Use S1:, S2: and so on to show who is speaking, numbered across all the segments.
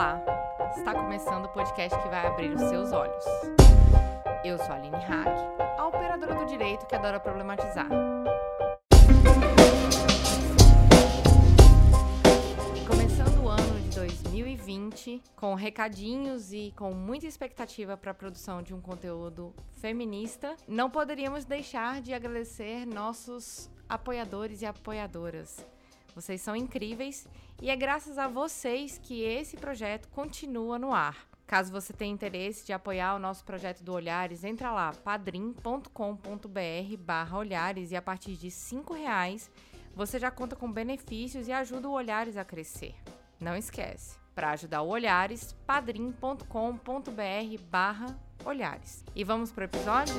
S1: Olá! Está começando o podcast que vai abrir os seus olhos. Eu sou a Aline Hack, a operadora do direito que adora problematizar. Começando o ano de 2020, com recadinhos e com muita expectativa para a produção de um conteúdo feminista, não poderíamos deixar de agradecer nossos apoiadores e apoiadoras. Vocês são incríveis e é graças a vocês que esse projeto continua no ar. Caso você tenha interesse de apoiar o nosso projeto do Olhares, entra lá, padrim.com.br barra Olhares e a partir de R$ reais você já conta com benefícios e ajuda o Olhares a crescer. Não esquece, para ajudar o Olhares, padrim.com.br barra Olhares. E vamos pro episódio?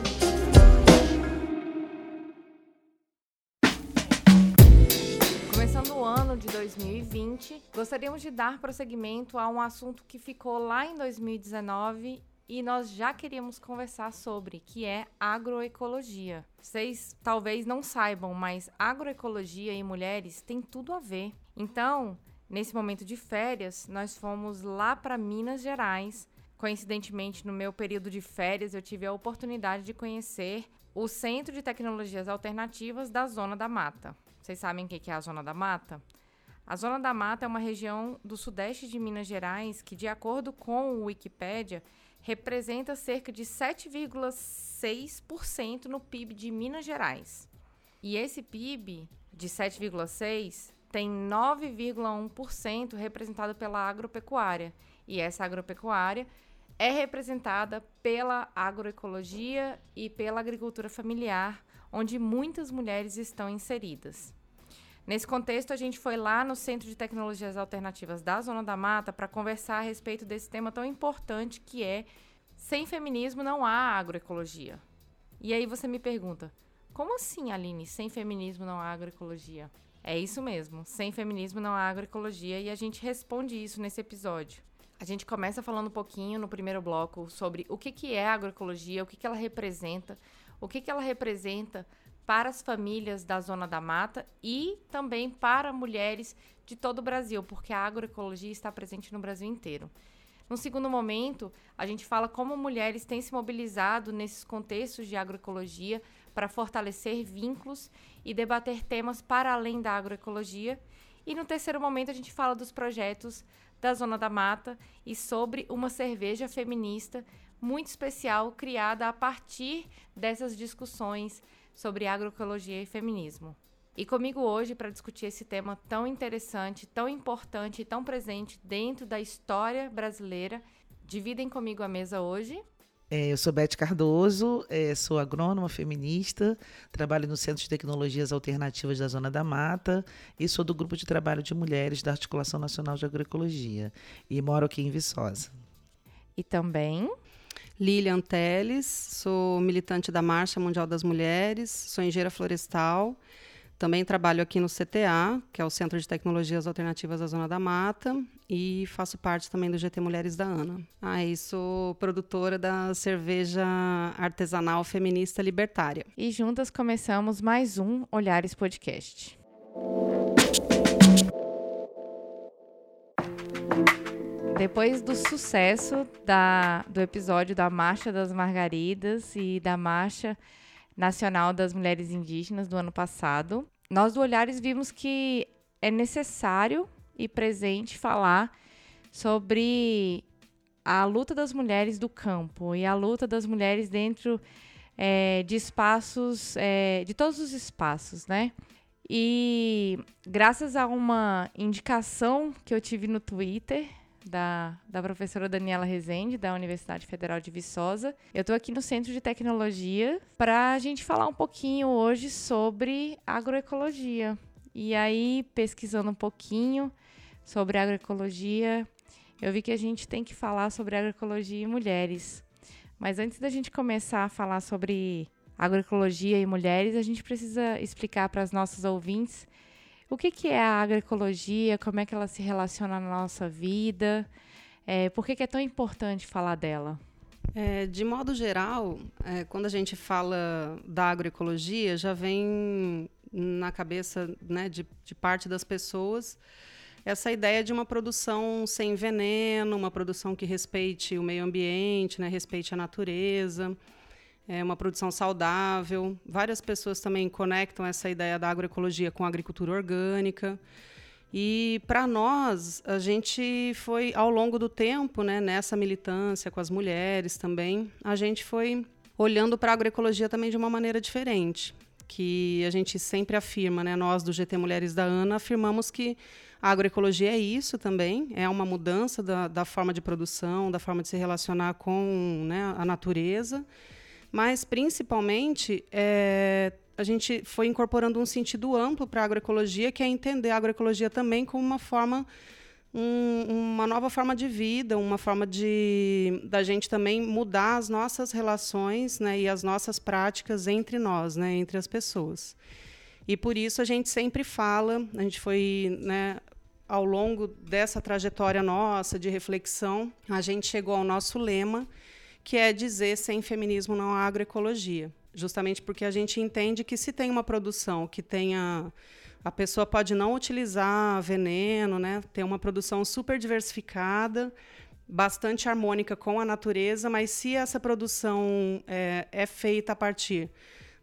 S1: Começando o ano de 2020, gostaríamos de dar prosseguimento a um assunto que ficou lá em 2019 e nós já queríamos conversar sobre, que é agroecologia. Vocês talvez não saibam, mas agroecologia e mulheres têm tudo a ver. Então, nesse momento de férias, nós fomos lá para Minas Gerais. Coincidentemente, no meu período de férias, eu tive a oportunidade de conhecer o Centro de Tecnologias Alternativas da Zona da Mata. Vocês sabem o que é a Zona da Mata? A Zona da Mata é uma região do sudeste de Minas Gerais que, de acordo com o Wikipédia, representa cerca de 7,6% no PIB de Minas Gerais. E esse PIB de 7,6% tem 9,1% representado pela agropecuária. E essa agropecuária é representada pela agroecologia e pela agricultura familiar, onde muitas mulheres estão inseridas. Nesse contexto, a gente foi lá no Centro de Tecnologias Alternativas da Zona da Mata para conversar a respeito desse tema tão importante que é sem feminismo não há agroecologia. E aí você me pergunta, como assim, Aline, sem feminismo não há agroecologia? É isso mesmo, sem feminismo não há agroecologia e a gente responde isso nesse episódio. A gente começa falando um pouquinho no primeiro bloco sobre o que, que é agroecologia, o que, que ela representa, o que, que ela representa para as famílias da Zona da Mata e também para mulheres de todo o Brasil, porque a agroecologia está presente no Brasil inteiro. No segundo momento, a gente fala como mulheres têm se mobilizado nesses contextos de agroecologia para fortalecer vínculos e debater temas para além da agroecologia. E no terceiro momento, a gente fala dos projetos da Zona da Mata e sobre uma cerveja feminista muito especial criada a partir dessas discussões sobre agroecologia e feminismo. E comigo hoje para discutir esse tema tão interessante, tão importante e tão presente dentro da história brasileira, dividem comigo a mesa hoje.
S2: É, eu sou Beth Cardoso, é, sou agrônoma feminista, trabalho no Centro de Tecnologias Alternativas da Zona da Mata e sou do Grupo de Trabalho de Mulheres da Articulação Nacional de Agroecologia e moro aqui em Viçosa.
S1: E também
S3: Lilian Teles, sou militante da Marcha Mundial das Mulheres, sou engenheira florestal, também trabalho aqui no CTA, que é o Centro de Tecnologias Alternativas da Zona da Mata, e faço parte também do GT Mulheres da ANA. Ah, e sou produtora da cerveja artesanal feminista libertária.
S1: E juntas começamos mais um Olhares Podcast. Depois do sucesso da, do episódio da Marcha das Margaridas e da Marcha Nacional das Mulheres Indígenas do ano passado, nós do Olhares vimos que é necessário e presente falar sobre a luta das mulheres do campo e a luta das mulheres dentro é, de espaços, é, de todos os espaços, né? E graças a uma indicação que eu tive no Twitter da, da professora Daniela Rezende, da Universidade Federal de Viçosa. Eu estou aqui no Centro de Tecnologia para a gente falar um pouquinho hoje sobre agroecologia. E aí, pesquisando um pouquinho sobre agroecologia, eu vi que a gente tem que falar sobre agroecologia e mulheres. Mas antes da gente começar a falar sobre agroecologia e mulheres, a gente precisa explicar para as nossas ouvintes o que, que é a agroecologia, como é que ela se relaciona na nossa vida, é, por que, que é tão importante falar dela?
S3: É, de modo geral, é, quando a gente fala da agroecologia, já vem na cabeça né, de, de parte das pessoas essa ideia de uma produção sem veneno, uma produção que respeite o meio ambiente, né, respeite a natureza, é uma produção saudável. Várias pessoas também conectam essa ideia da agroecologia com a agricultura orgânica. E para nós, a gente foi ao longo do tempo, né, nessa militância com as mulheres também, a gente foi olhando para a agroecologia também de uma maneira diferente, que a gente sempre afirma, né, nós do GT Mulheres da ANA afirmamos que a agroecologia é isso também, é uma mudança da, da forma de produção, da forma de se relacionar com né, a natureza, mas principalmente é, a gente foi incorporando um sentido amplo para a agroecologia, que é entender a agroecologia também como uma forma um, uma nova forma de vida, uma forma de da gente também mudar as nossas relações né, e as nossas práticas entre nós, né, entre as pessoas. E por isso a gente sempre fala, a gente foi né, ao longo dessa trajetória nossa de reflexão, a gente chegou ao nosso lema, que é dizer sem feminismo não há agroecologia. Justamente porque a gente entende que se tem uma produção que tenha a pessoa pode não utilizar veneno, né? Ter uma produção super diversificada, bastante harmônica com a natureza, mas se essa produção é, é feita a partir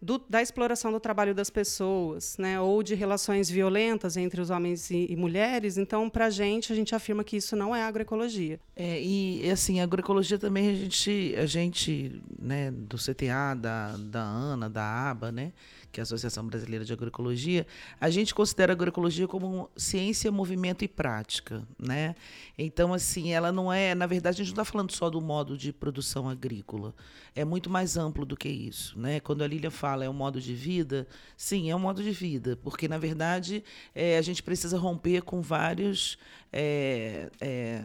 S3: do, da exploração do trabalho das pessoas, né, ou de relações violentas entre os homens e, e mulheres, então, para a gente, a gente afirma que isso não é agroecologia.
S2: É, e, assim, a agroecologia também, a gente, a gente né, do CTA, da, da ANA, da ABA, né, que é a Associação Brasileira de Agroecologia, a gente considera a agroecologia como ciência, movimento e prática, né? Então, assim, ela não é, na verdade, a gente não está falando só do modo de produção agrícola, é muito mais amplo do que isso, né? Quando a Lília fala é um modo de vida, sim, é um modo de vida, porque na verdade é, a gente precisa romper com vários é, é,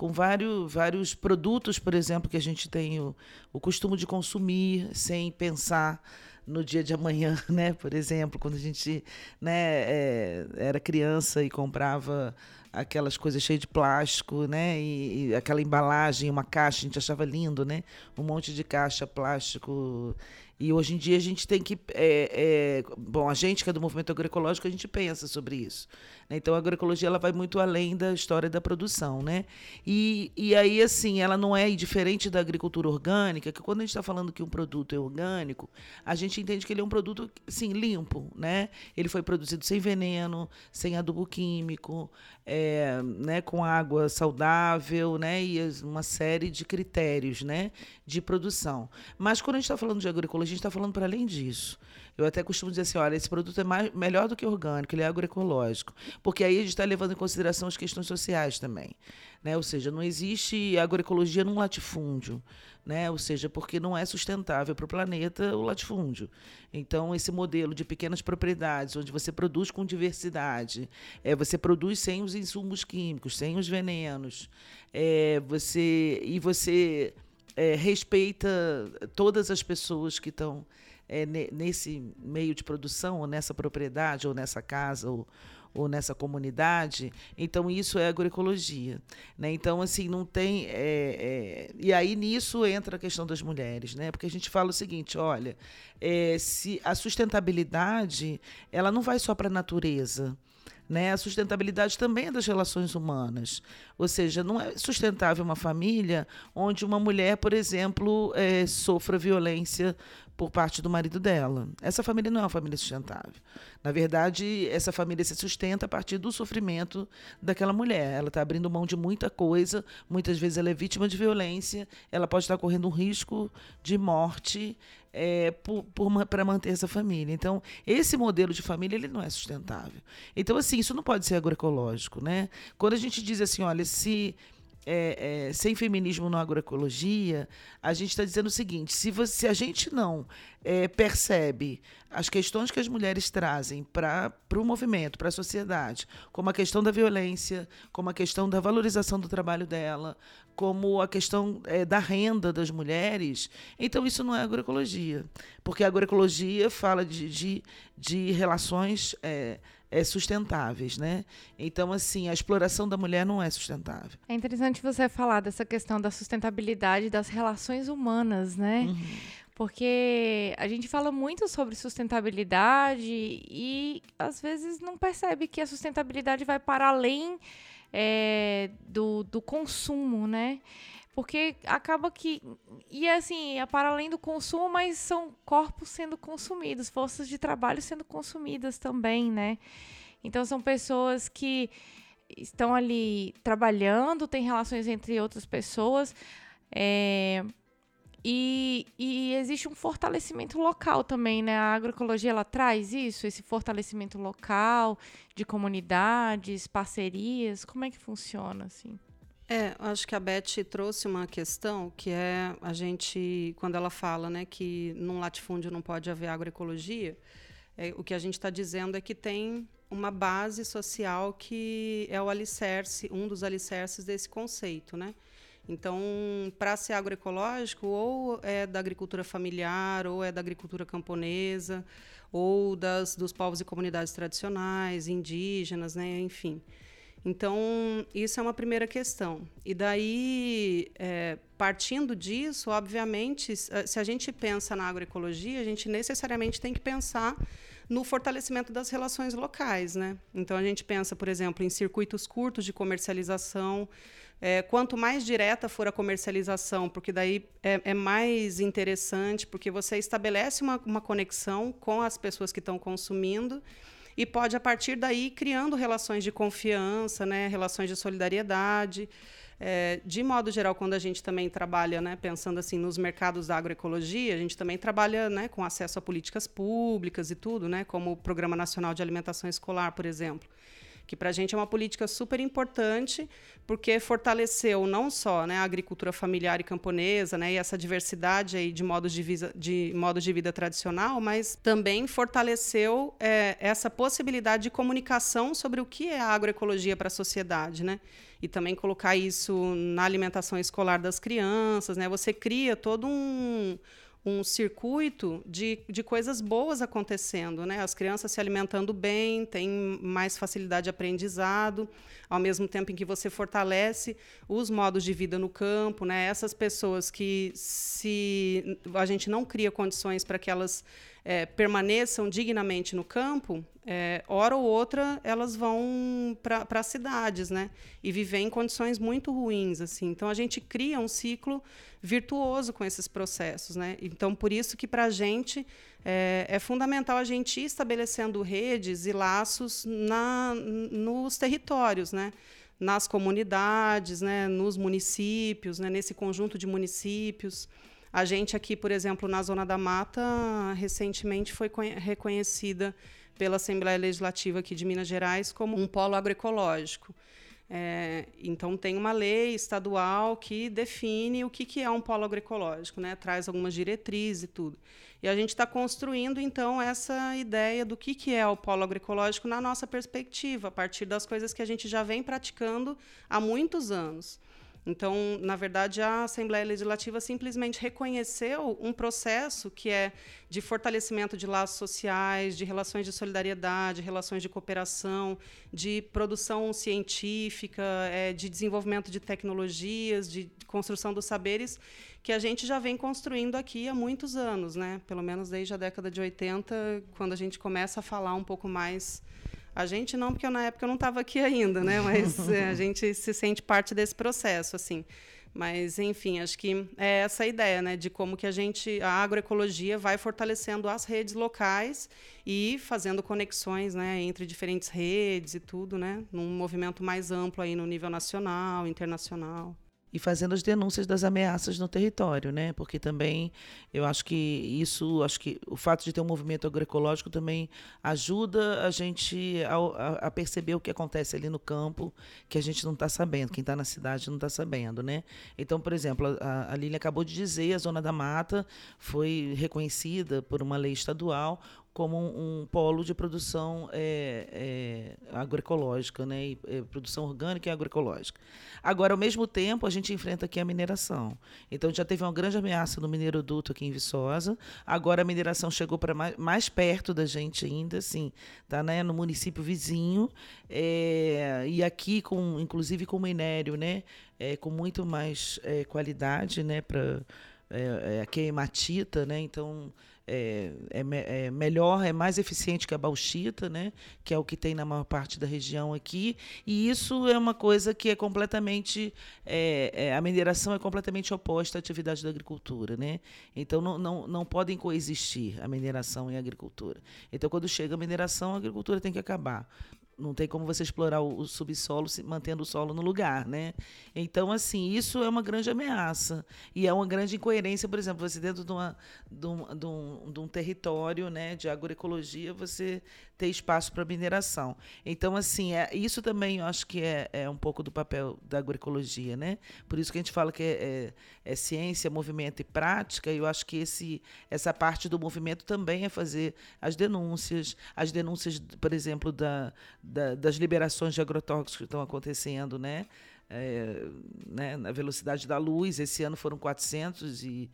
S2: com vários, vários produtos, por exemplo, que a gente tem o, o costume de consumir sem pensar no dia de amanhã, né? Por exemplo, quando a gente né, é, era criança e comprava aquelas coisas cheias de plástico, né? E, e, aquela embalagem, uma caixa, a gente achava lindo, né? Um monte de caixa plástico e hoje em dia a gente tem que. É, é, bom, a gente que é do movimento agroecológico, a gente pensa sobre isso. Né? Então a agroecologia ela vai muito além da história da produção. Né? E, e aí, assim, ela não é diferente da agricultura orgânica, que quando a gente está falando que um produto é orgânico, a gente entende que ele é um produto sim, limpo. Né? Ele foi produzido sem veneno, sem adubo químico, é, né, com água saudável, né, e uma série de critérios, né, de produção. Mas quando a gente está falando de agroecologia, a gente está falando para além disso. Eu até costumo dizer assim, olha, esse produto é mais, melhor do que orgânico, ele é agroecológico, porque aí a gente está levando em consideração as questões sociais também, né? Ou seja, não existe agroecologia num latifúndio né? Ou seja, porque não é sustentável para o planeta o latifúndio. Então, esse modelo de pequenas propriedades, onde você produz com diversidade, é, você produz sem os insumos químicos, sem os venenos, é, você e você é, respeita todas as pessoas que estão é, nesse meio de produção, ou nessa propriedade, ou nessa casa, ou, ou nessa comunidade, então isso é agroecologia. Né? Então, assim, não tem. É, é, e aí nisso entra a questão das mulheres, né? Porque a gente fala o seguinte: olha, é, se a sustentabilidade ela não vai só para a natureza. Né? A sustentabilidade também é das relações humanas. Ou seja, não é sustentável uma família onde uma mulher, por exemplo, é, sofra violência por parte do marido dela. Essa família não é uma família sustentável. Na verdade, essa família se sustenta a partir do sofrimento daquela mulher. Ela está abrindo mão de muita coisa, muitas vezes ela é vítima de violência, ela pode estar correndo um risco de morte é, para manter essa família. Então, esse modelo de família ele não é sustentável. Então, assim, isso não pode ser agroecológico. Né? Quando a gente diz assim, olha, se é, é, sem feminismo na agroecologia, a gente está dizendo o seguinte: se, você, se a gente não é, percebe as questões que as mulheres trazem para o movimento, para a sociedade, como a questão da violência, como a questão da valorização do trabalho dela, como a questão é, da renda das mulheres, então isso não é agroecologia. Porque a agroecologia fala de, de, de relações é, sustentáveis, né? Então, assim, a exploração da mulher não é sustentável.
S1: É interessante você falar dessa questão da sustentabilidade das relações humanas, né? Uhum. Porque a gente fala muito sobre sustentabilidade e às vezes não percebe que a sustentabilidade vai para além é, do, do consumo, né? Porque acaba que. E assim, é para além do consumo, mas são corpos sendo consumidos, forças de trabalho sendo consumidas também, né? Então são pessoas que estão ali trabalhando, têm relações entre outras pessoas. É, e, e, existe um fortalecimento local também, né? A agroecologia ela traz isso, esse fortalecimento local, de comunidades, parcerias. Como é que funciona assim?
S3: É, acho que a Beth trouxe uma questão que é a gente, quando ela fala né, que num latifúndio não pode haver agroecologia, é, o que a gente está dizendo é que tem uma base social que é o alicerce, um dos alicerces desse conceito, né? Então, para ser agroecológico, ou é da agricultura familiar, ou é da agricultura camponesa, ou das, dos povos e comunidades tradicionais, indígenas, né? enfim. Então, isso é uma primeira questão. E daí, é, partindo disso, obviamente, se a gente pensa na agroecologia, a gente necessariamente tem que pensar no fortalecimento das relações locais. Né? Então, a gente pensa, por exemplo, em circuitos curtos de comercialização. É, quanto mais direta for a comercialização, porque daí é, é mais interessante, porque você estabelece uma, uma conexão com as pessoas que estão consumindo e pode, a partir daí, criando relações de confiança, né, relações de solidariedade. É, de modo geral, quando a gente também trabalha, né, pensando assim nos mercados da agroecologia, a gente também trabalha né, com acesso a políticas públicas e tudo, né, como o Programa Nacional de Alimentação Escolar, por exemplo que para a gente é uma política super importante, porque fortaleceu não só né, a agricultura familiar e camponesa né, e essa diversidade aí de modos de, visa, de, modo de vida tradicional, mas também fortaleceu é, essa possibilidade de comunicação sobre o que é a agroecologia para a sociedade. Né? E também colocar isso na alimentação escolar das crianças. Né? Você cria todo um um circuito de, de coisas boas acontecendo, né? As crianças se alimentando bem, têm mais facilidade de aprendizado, ao mesmo tempo em que você fortalece os modos de vida no campo, né? Essas pessoas que se a gente não cria condições para que elas é, permaneçam dignamente no campo, é, hora ou outra elas vão para as cidades, né? E viver em condições muito ruins, assim. Então a gente cria um ciclo virtuoso com esses processos, né? Então por isso que para a gente é, é, fundamental a gente ir estabelecendo redes e laços na, nos territórios, né? Nas comunidades, né? Nos municípios, né? Nesse conjunto de municípios. A gente aqui, por exemplo, na Zona da Mata, recentemente foi reconhecida pela Assembleia Legislativa aqui de Minas Gerais como um polo agroecológico. É, então tem uma lei estadual que define o que, que é um polo agroecológico, né? traz algumas diretrizes e tudo. E a gente está construindo então essa ideia do que, que é o polo agroecológico na nossa perspectiva, a partir das coisas que a gente já vem praticando há muitos anos. Então, na verdade, a Assembleia Legislativa simplesmente reconheceu um processo que é de fortalecimento de laços sociais, de relações de solidariedade, relações de cooperação, de produção científica, é, de desenvolvimento de tecnologias, de construção dos saberes, que a gente já vem construindo aqui há muitos anos, né? pelo menos desde a década de 80, quando a gente começa a falar um pouco mais a gente não, porque eu, na época eu não estava aqui ainda, né? Mas é, a gente se sente parte desse processo, assim. Mas, enfim, acho que é essa a ideia, né? De como que a gente, a agroecologia vai fortalecendo as redes locais e fazendo conexões, né? Entre diferentes redes e tudo, né? Num movimento mais amplo aí no nível nacional, internacional
S2: e fazendo as denúncias das ameaças no território, né? Porque também eu acho que isso, acho que o fato de ter um movimento agroecológico também ajuda a gente a, a perceber o que acontece ali no campo que a gente não está sabendo, quem está na cidade não está sabendo, né? Então, por exemplo, a, a Lília acabou de dizer, a zona da mata foi reconhecida por uma lei estadual como um, um, polo de produção é, é, agroecológica, né? E, é, produção orgânica e agroecológica. Agora, ao mesmo tempo, a gente enfrenta aqui a mineração. Então, já teve uma grande ameaça no mineiroduto aqui em Viçosa. Agora, a mineração chegou para mais, mais, perto da gente ainda, assim, tá, né? no município vizinho. É, e aqui, com, inclusive com minério, né? É, com muito mais é, qualidade né? para é, é, a queimatita, né? Então é, é, é, melhor, é mais eficiente que a bauxita, né? Que é o que tem na maior parte da região aqui. E isso é uma coisa que é completamente é, é, a mineração é completamente oposta à atividade da agricultura, né? Então não, não, não podem coexistir a mineração e a agricultura. Então quando chega a mineração, a agricultura tem que acabar não tem como você explorar o, subsolo mantendo o solo no lugar, né? Então, assim, isso é uma grande ameaça e é uma grande incoerência, por exemplo, você dentro de, uma, de, um, de, um, de um território, né, de agroecologia, você ter espaço para mineração. Então, assim, é, isso também eu acho que é, é um pouco do papel da agroecologia, né? Por isso que a gente fala que é, é, é ciência, movimento e prática. E eu acho que esse, essa parte do movimento também é fazer as denúncias, as denúncias, por exemplo, da, da das liberações de agrotóxicos que estão acontecendo, né? É, né, na velocidade da luz. Esse ano foram 400 e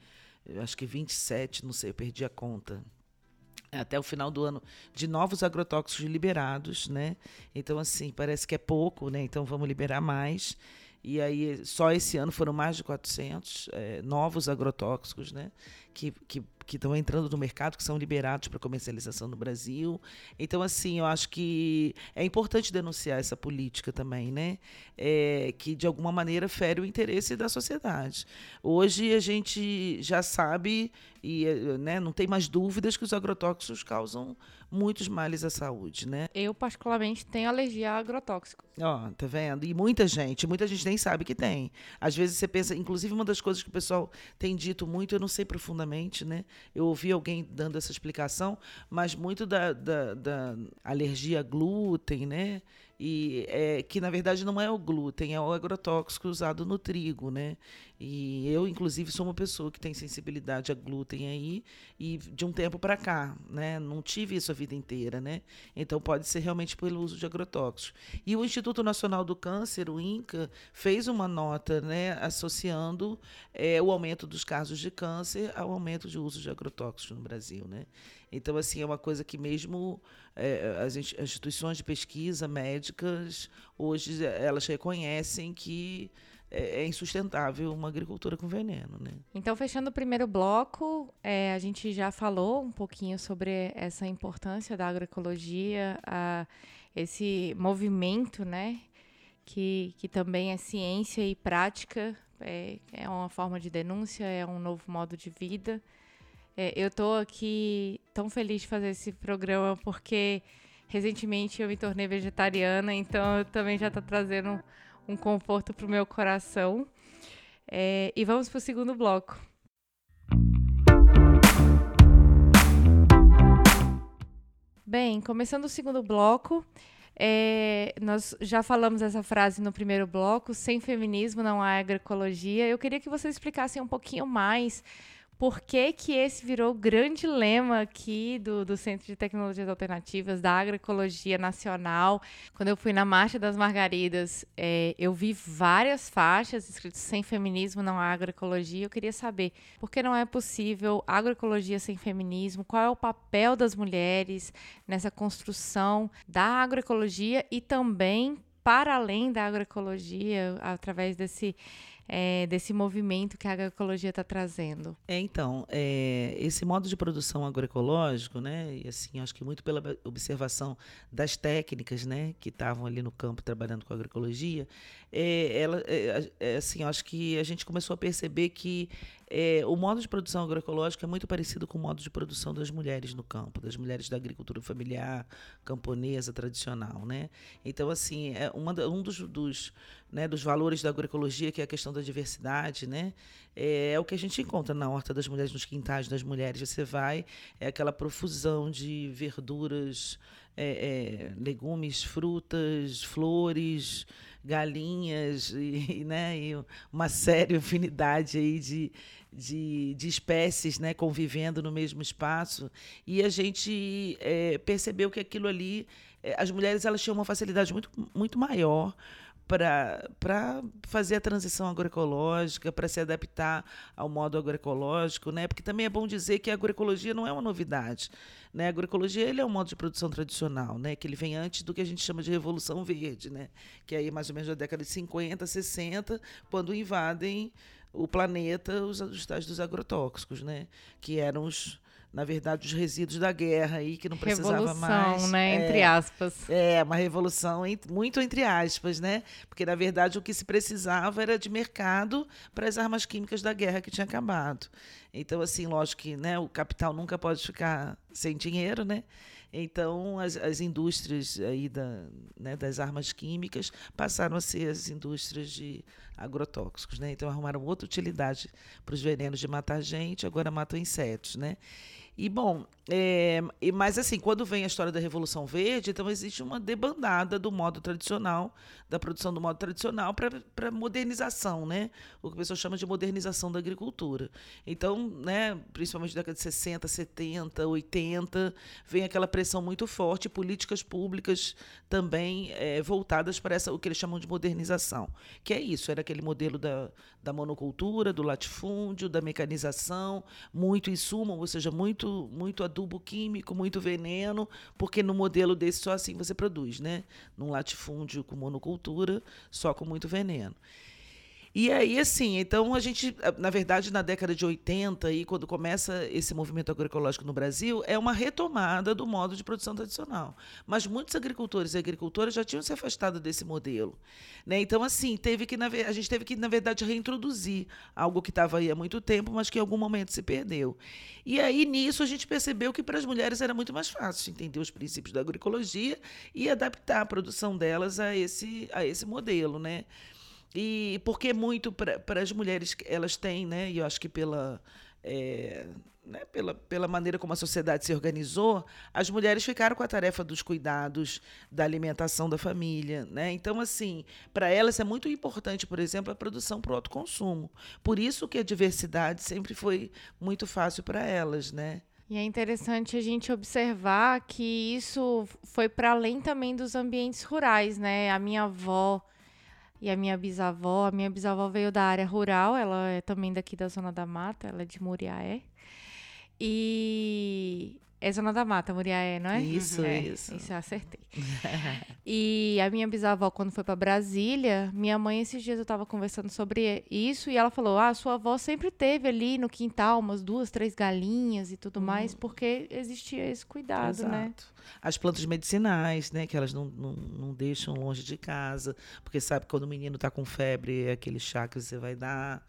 S2: acho que 27, não sei, eu perdi a conta até o final do ano de novos agrotóxicos liberados, né? Então assim, parece que é pouco, né? Então vamos liberar mais. E aí só esse ano foram mais de 400 é, novos agrotóxicos, né? Que, que que estão entrando no mercado, que são liberados para comercialização no Brasil. Então, assim, eu acho que é importante denunciar essa política também, né? É, que de alguma maneira fere o interesse da sociedade. Hoje a gente já sabe e né, não tem mais dúvidas que os agrotóxicos causam muitos males à saúde, né?
S1: Eu particularmente tenho alergia a agrotóxico.
S2: Ó, tá vendo? E muita gente, muita gente nem sabe que tem. Às vezes você pensa, inclusive uma das coisas que o pessoal tem dito muito, eu não sei profundamente, né? Eu ouvi alguém dando essa explicação, mas muito da, da, da alergia a glúten, né? E é, que na verdade não é o glúten, é o agrotóxico usado no trigo, né? E eu, inclusive, sou uma pessoa que tem sensibilidade a glúten aí e de um tempo para cá, né? Não tive isso a vida inteira, né? Então pode ser realmente pelo uso de agrotóxicos. E o Instituto Nacional do Câncer, o INCA, fez uma nota, né, associando é, o aumento dos casos de câncer ao aumento de uso de agrotóxicos no Brasil, né? Então, assim, é uma coisa que mesmo é, as instituições de pesquisa médicas, hoje, elas reconhecem que é, é insustentável uma agricultura com veneno, né?
S1: Então, fechando o primeiro bloco, é, a gente já falou um pouquinho sobre essa importância da agroecologia, a, esse movimento, né? Que, que também é ciência e prática, é, é uma forma de denúncia, é um novo modo de vida. É, eu tô aqui tão feliz de fazer esse programa porque recentemente eu me tornei vegetariana, então eu também já tá trazendo um conforto pro meu coração. É, e vamos pro segundo bloco. Bem, começando o segundo bloco, é, nós já falamos essa frase no primeiro bloco: sem feminismo não há agroecologia. Eu queria que vocês explicassem um pouquinho mais por que, que esse virou o grande lema aqui do, do Centro de Tecnologias Alternativas, da Agroecologia Nacional. Quando eu fui na Marcha das Margaridas, é, eu vi várias faixas escritas sem feminismo, não há agroecologia. Eu queria saber por que não é possível agroecologia sem feminismo, qual é o papel das mulheres nessa construção da agroecologia e também para além da agroecologia, através desse é, desse movimento que a agroecologia está trazendo?
S2: É, então, é, esse modo de produção agroecológico, né, e assim, acho que muito pela observação das técnicas, né, que estavam ali no campo trabalhando com agroecologia, é, ela, é, é, assim, acho que a gente começou a perceber que é, o modo de produção agroecológica é muito parecido com o modo de produção das mulheres no campo, das mulheres da agricultura familiar, camponesa, tradicional, né? Então, assim, é uma, um dos, dos, né, dos valores da agroecologia, que é a questão da diversidade, né? É, é, o que a gente encontra na horta das mulheres, nos quintais das mulheres. Você vai, é aquela profusão de verduras, é, é, legumes, frutas, flores, galinhas e, né, e uma séria infinidade aí de, de, de, espécies né, convivendo no mesmo espaço. E a gente é, percebeu que aquilo ali, é, as mulheres elas tinham uma facilidade muito, muito maior para fazer a transição agroecológica, para se adaptar ao modo agroecológico, né? Porque também é bom dizer que a agroecologia não é uma novidade, né? A agroecologia ele é um modo de produção tradicional, né? Que ele vem antes do que a gente chama de revolução verde, né? Que é aí mais ou menos da década de 50, 60, quando invadem o planeta os, os tais dos agrotóxicos, né? Que eram os na verdade, os resíduos da guerra aí, que não precisava
S1: revolução,
S2: mais.
S1: né?
S2: É,
S1: entre aspas.
S2: É, uma revolução, muito entre aspas, né? Porque, na verdade, o que se precisava era de mercado para as armas químicas da guerra que tinha acabado. Então, assim, lógico que né, o capital nunca pode ficar sem dinheiro, né? Então, as, as indústrias aí da, né, das armas químicas passaram a ser as indústrias de agrotóxicos, né? Então, arrumaram outra utilidade para os venenos de matar gente, agora matam insetos, né? E, bom, é, mas assim, quando vem a história da Revolução Verde, então existe uma debandada do modo tradicional, da produção do modo tradicional para modernização, né? O que a pessoa chama de modernização da agricultura. Então, né, principalmente na década de 60, 70, 80, vem aquela pressão muito forte, políticas públicas também é, voltadas para essa, o que eles chamam de modernização. Que é isso, era aquele modelo da, da monocultura, do latifúndio, da mecanização, muito insumo, ou seja, muito, muito adubo químico, muito veneno, porque no modelo desse só assim você produz, né? Num latifúndio com monocultura, só com muito veneno. E aí, assim, então a gente, na verdade, na década de 80, aí, quando começa esse movimento agroecológico no Brasil, é uma retomada do modo de produção tradicional. Mas muitos agricultores e agricultoras já tinham se afastado desse modelo. Né? Então, assim, teve que, a gente teve que, na verdade, reintroduzir algo que estava aí há muito tempo, mas que em algum momento se perdeu. E aí, nisso, a gente percebeu que para as mulheres era muito mais fácil entender os princípios da agroecologia e adaptar a produção delas a esse, a esse modelo, né? E porque muito para as mulheres elas têm, né? E eu acho que pela, é, né, pela, pela maneira como a sociedade se organizou, as mulheres ficaram com a tarefa dos cuidados, da alimentação da família. Né? Então, assim, para elas é muito importante, por exemplo, a produção para o autoconsumo. Por isso que a diversidade sempre foi muito fácil para elas. Né?
S1: E é interessante a gente observar que isso foi para além também dos ambientes rurais, né? A minha avó e a minha bisavó, a minha bisavó veio da área rural, ela é também daqui da Zona da Mata, ela é de Muriaé. E é Zona da Mata, Muriaé, não é?
S2: Isso,
S1: é,
S2: isso.
S1: Isso eu acertei. e a minha bisavó, quando foi para Brasília, minha mãe, esses dias eu estava conversando sobre isso, e ela falou: Ah, sua avó sempre teve ali no quintal umas duas, três galinhas e tudo mais, hum. porque existia esse cuidado,
S2: Exato.
S1: né?
S2: As plantas medicinais, né? Que elas não, não, não deixam longe de casa, porque sabe que quando o menino está com febre, é aquele chá que você vai dar.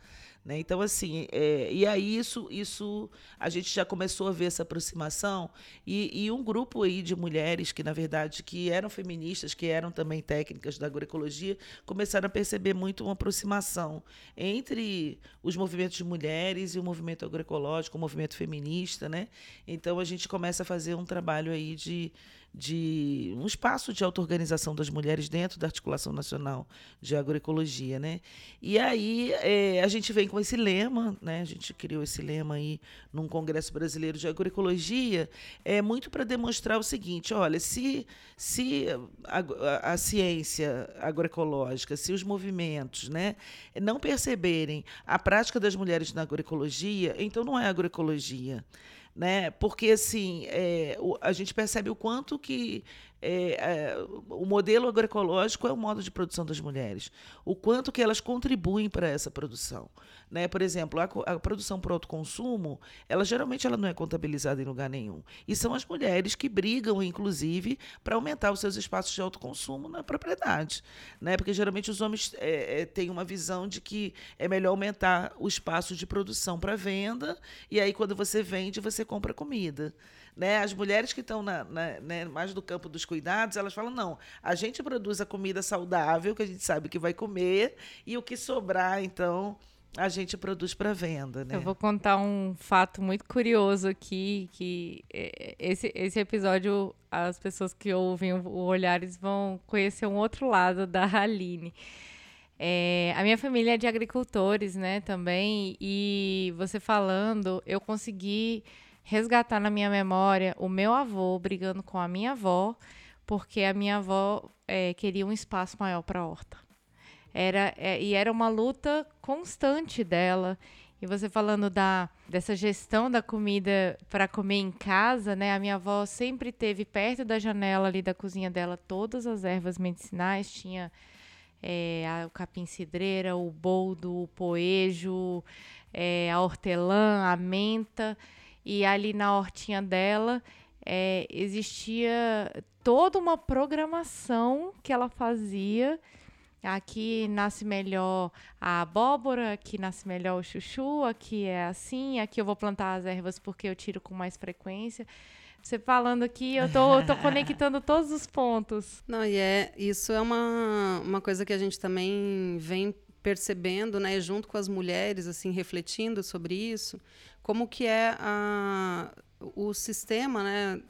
S2: Né? Então, assim, é, e aí isso, isso a gente já começou a ver essa aproximação e, e, um grupo aí de mulheres que, na verdade, que eram feministas, que eram também técnicas da agroecologia, começaram a perceber muito uma aproximação entre os movimentos de mulheres e o movimento agroecológico, o movimento feminista, né? Então, a gente começa a fazer um trabalho aí de de um espaço de auto-organização das mulheres dentro da Articulação Nacional de Agroecologia. Né? E aí é, a gente vem com esse lema, né? a gente criou esse lema aí num Congresso Brasileiro de Agroecologia, é muito para demonstrar o seguinte: olha, se, se a, a, a, ciência agroecológica, se os movimentos né, não perceberem a prática das mulheres na agroecologia, então não é agroecologia né? Porque assim é, a gente percebe o quanto que é, é, o modelo agroecológico é o modo de produção das mulheres, o quanto que elas contribuem para essa produção. Né? Por exemplo, a, a produção por autoconsumo, ela geralmente ela não é contabilizada em lugar nenhum. E são as mulheres que brigam, inclusive, para aumentar os seus espaços de autoconsumo na propriedade. Né? Porque geralmente os homens é, é, têm uma visão de que é melhor aumentar o espaço de produção para venda, e aí quando você vende, você compra comida. Né? As mulheres que estão na, na, né, mais do campo dos cuidados, elas falam: não, a gente produz a comida saudável, que a gente sabe que vai comer, e o que sobrar, então, a gente produz para venda, né?
S1: Eu vou contar um fato muito curioso aqui, que é, esse, esse episódio, as pessoas que ouvem o Olhares vão conhecer um outro lado da Aline. É, a minha família é de agricultores, né, também, e você falando, eu consegui resgatar na minha memória o meu avô brigando com a minha avó, porque a minha avó é, queria um espaço maior para a horta. Era, é, e era uma luta constante dela. E você falando da, dessa gestão da comida para comer em casa, né? A minha avó sempre teve perto da janela ali da cozinha dela todas as ervas medicinais, tinha é, a, o capim-cidreira, o boldo, o poejo, é, a hortelã, a menta. E ali na hortinha dela é, existia toda uma programação que ela fazia. Aqui nasce melhor a abóbora, aqui nasce melhor o chuchu, aqui é assim, aqui eu vou plantar as ervas porque eu tiro com mais frequência. Você falando aqui, eu tô, tô conectando todos os pontos.
S3: Não, e é, isso é uma, uma coisa que a gente também vem percebendo, né, junto com as mulheres, assim, refletindo sobre isso, como que é a, o sistema, né,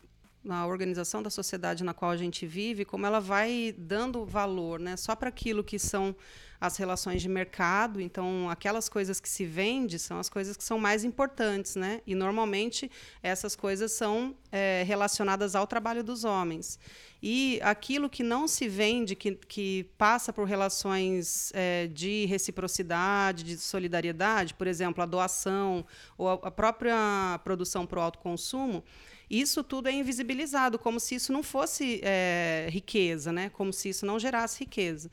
S3: a organização da sociedade na qual a gente vive, como ela vai dando valor, né, só para aquilo que são as relações de mercado. Então, aquelas coisas que se vende são as coisas que são mais importantes, né? E normalmente essas coisas são é, relacionadas ao trabalho dos homens. E aquilo que não se vende, que, que passa por relações é, de reciprocidade, de solidariedade, por exemplo, a doação ou a, a própria produção para o autoconsumo, isso tudo é invisibilizado, como se isso não fosse é, riqueza, né? como se isso não gerasse riqueza.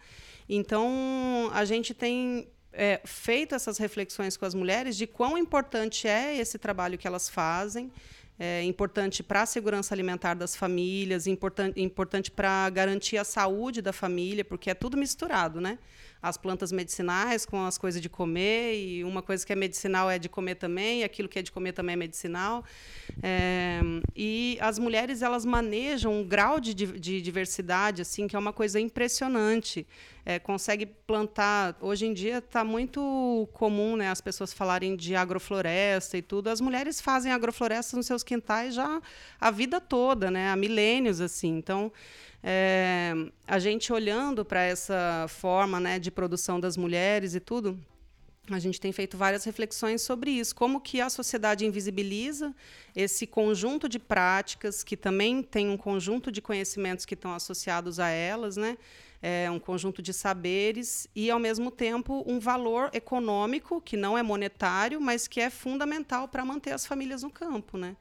S3: Então, a gente tem é, feito essas reflexões com as mulheres de quão importante é esse trabalho que elas fazem, é importante para a segurança alimentar das famílias, importante, importante para garantir a saúde da família, porque é tudo misturado, né? As plantas medicinais com as coisas de comer, e uma coisa que é medicinal é de comer também, e aquilo que é de comer também é medicinal. É, e as mulheres elas manejam um grau de, de diversidade assim que é uma coisa impressionante. É, consegue plantar. Hoje em dia está muito comum né, as pessoas falarem de agrofloresta e tudo. As mulheres fazem agrofloresta nos seus quintais já a vida toda, né, há milênios assim. Então é, a gente olhando para essa forma né, de produção das mulheres e tudo, a gente tem feito várias reflexões sobre isso, como que a sociedade invisibiliza esse conjunto de práticas que também tem um conjunto de conhecimentos que estão associados a elas, né? É um conjunto de saberes e ao mesmo tempo um valor econômico que não é monetário, mas que é fundamental para manter as famílias no campo, né?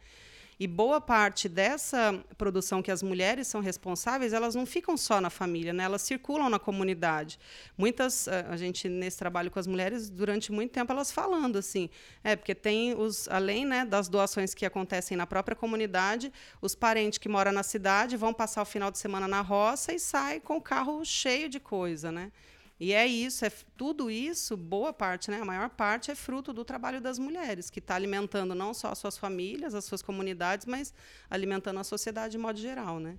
S3: E boa parte dessa produção que as mulheres são responsáveis, elas não ficam só na família, né? elas circulam na comunidade. Muitas, eh, a gente nesse trabalho com as mulheres, durante muito tempo elas falando assim, é porque tem os, além né, das doações que acontecem na própria comunidade, os parentes que moram na cidade vão passar o final de semana na roça e saem com o carro cheio de coisa, né? E é isso, é tudo isso, boa parte, né? A maior parte é fruto do trabalho das mulheres, que está alimentando não só as suas famílias, as suas comunidades, mas alimentando a sociedade de modo geral, né?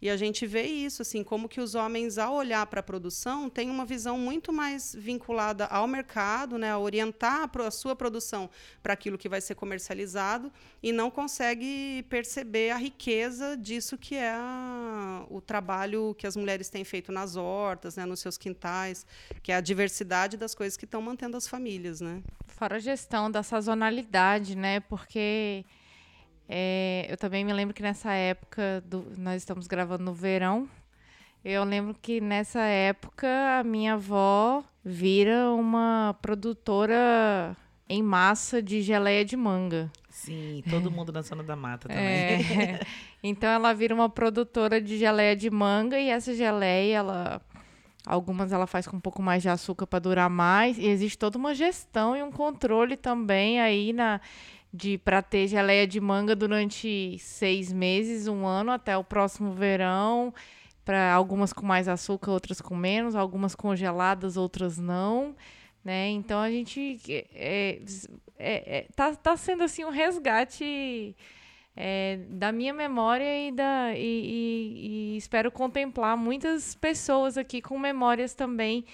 S3: E a gente vê isso, assim, como que os homens, ao olhar para a produção, têm uma visão muito mais vinculada ao mercado, né, a orientar a sua produção para aquilo que vai ser comercializado e não consegue perceber a riqueza disso que é a, o trabalho que as mulheres têm feito nas hortas, né, nos seus quintais, que é a diversidade das coisas que estão mantendo as famílias, né?
S1: Fora a gestão da sazonalidade, né? Porque é, eu também me lembro que nessa época, do, nós estamos gravando no verão, eu lembro que nessa época a minha avó vira uma produtora em massa de geleia de manga.
S2: Sim, todo mundo na zona da mata também.
S1: É, então ela vira uma produtora de geleia de manga e essa geleia, ela algumas ela faz com um pouco mais de açúcar para durar mais e existe toda uma gestão e um controle também aí na de para ter geleia de manga durante seis meses, um ano, até o próximo verão. Para algumas com mais açúcar, outras com menos, algumas congeladas, outras não. Né? Então a gente é, é, é, tá, tá sendo assim um resgate é, da minha memória e, da, e, e, e espero contemplar muitas pessoas aqui com memórias também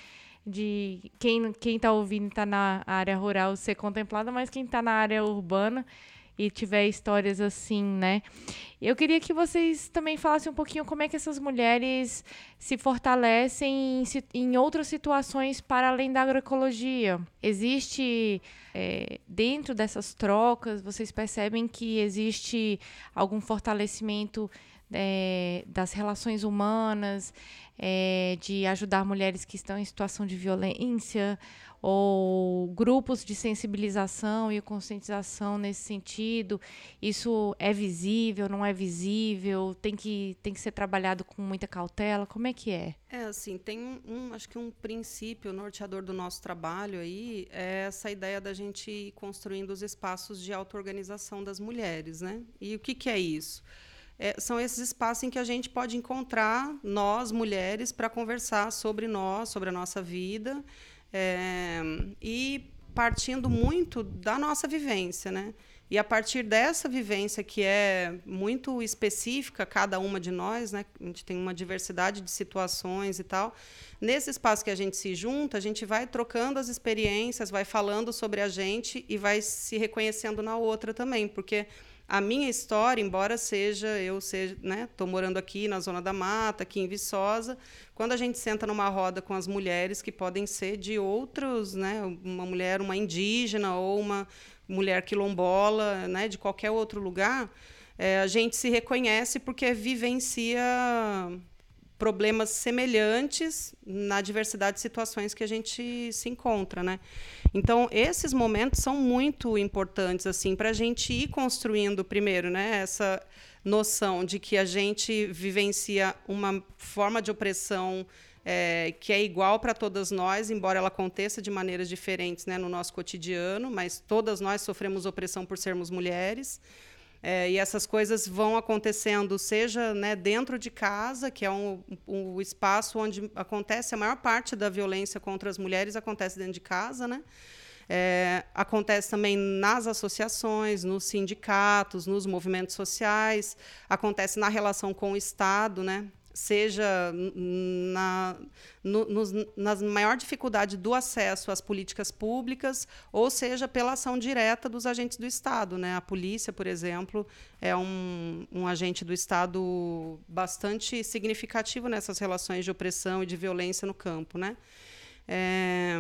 S1: de quem quem está ouvindo está na área rural ser contemplada, mas quem está na área urbana e tiver histórias assim, né? Eu queria que vocês também falassem um pouquinho como é que essas mulheres se fortalecem em, em outras situações para além da agroecologia. Existe é, dentro dessas trocas, vocês percebem que existe algum fortalecimento é, das relações humanas, é, de ajudar mulheres que estão em situação de violência ou grupos de sensibilização e conscientização nesse sentido? Isso é visível, não é visível? Tem que, tem que ser trabalhado com muita cautela? Como é que é?
S3: É, assim, tem um, acho que um princípio norteador do nosso trabalho aí, é essa ideia da gente ir construindo os espaços de auto-organização das mulheres, né? E o que, que é isso? É, são esses espaços em que a gente pode encontrar nós, mulheres, para conversar sobre nós, sobre a nossa vida, é, e partindo muito da nossa vivência, né? E a partir dessa vivência que é muito específica, cada uma de nós, né? A gente tem uma diversidade de situações e tal. Nesse espaço que a gente se junta, a gente vai trocando as experiências, vai falando sobre a gente e vai se reconhecendo na outra também, porque a minha história, embora seja eu seja, né, tô morando aqui na zona da mata, aqui em Viçosa, quando a gente senta numa roda com as mulheres que podem ser de outros, né, uma mulher, uma indígena ou uma mulher quilombola, né, de qualquer outro lugar, é, a gente se reconhece porque vivencia problemas semelhantes na diversidade de situações que a gente se encontra, né? Então esses momentos são muito importantes assim para a gente ir construindo primeiro, né? Essa noção de que a gente vivencia uma forma de opressão é, que é igual para todas nós, embora ela aconteça de maneiras diferentes né, no nosso cotidiano, mas todas nós sofremos opressão por sermos mulheres. É, e essas coisas vão acontecendo, seja né, dentro de casa, que é um, um, espaço onde acontece a maior parte da violência contra as mulheres, acontece dentro de casa, né? É, acontece também nas associações, nos sindicatos, nos movimentos sociais, acontece na relação com o Estado, né? Seja na, no, nos, maior dificuldade do acesso às políticas públicas, ou seja pela ação direta dos agentes do Estado. Né? A polícia, por exemplo, é um, um agente do Estado bastante significativo nessas relações de opressão e de violência no campo. Né? É,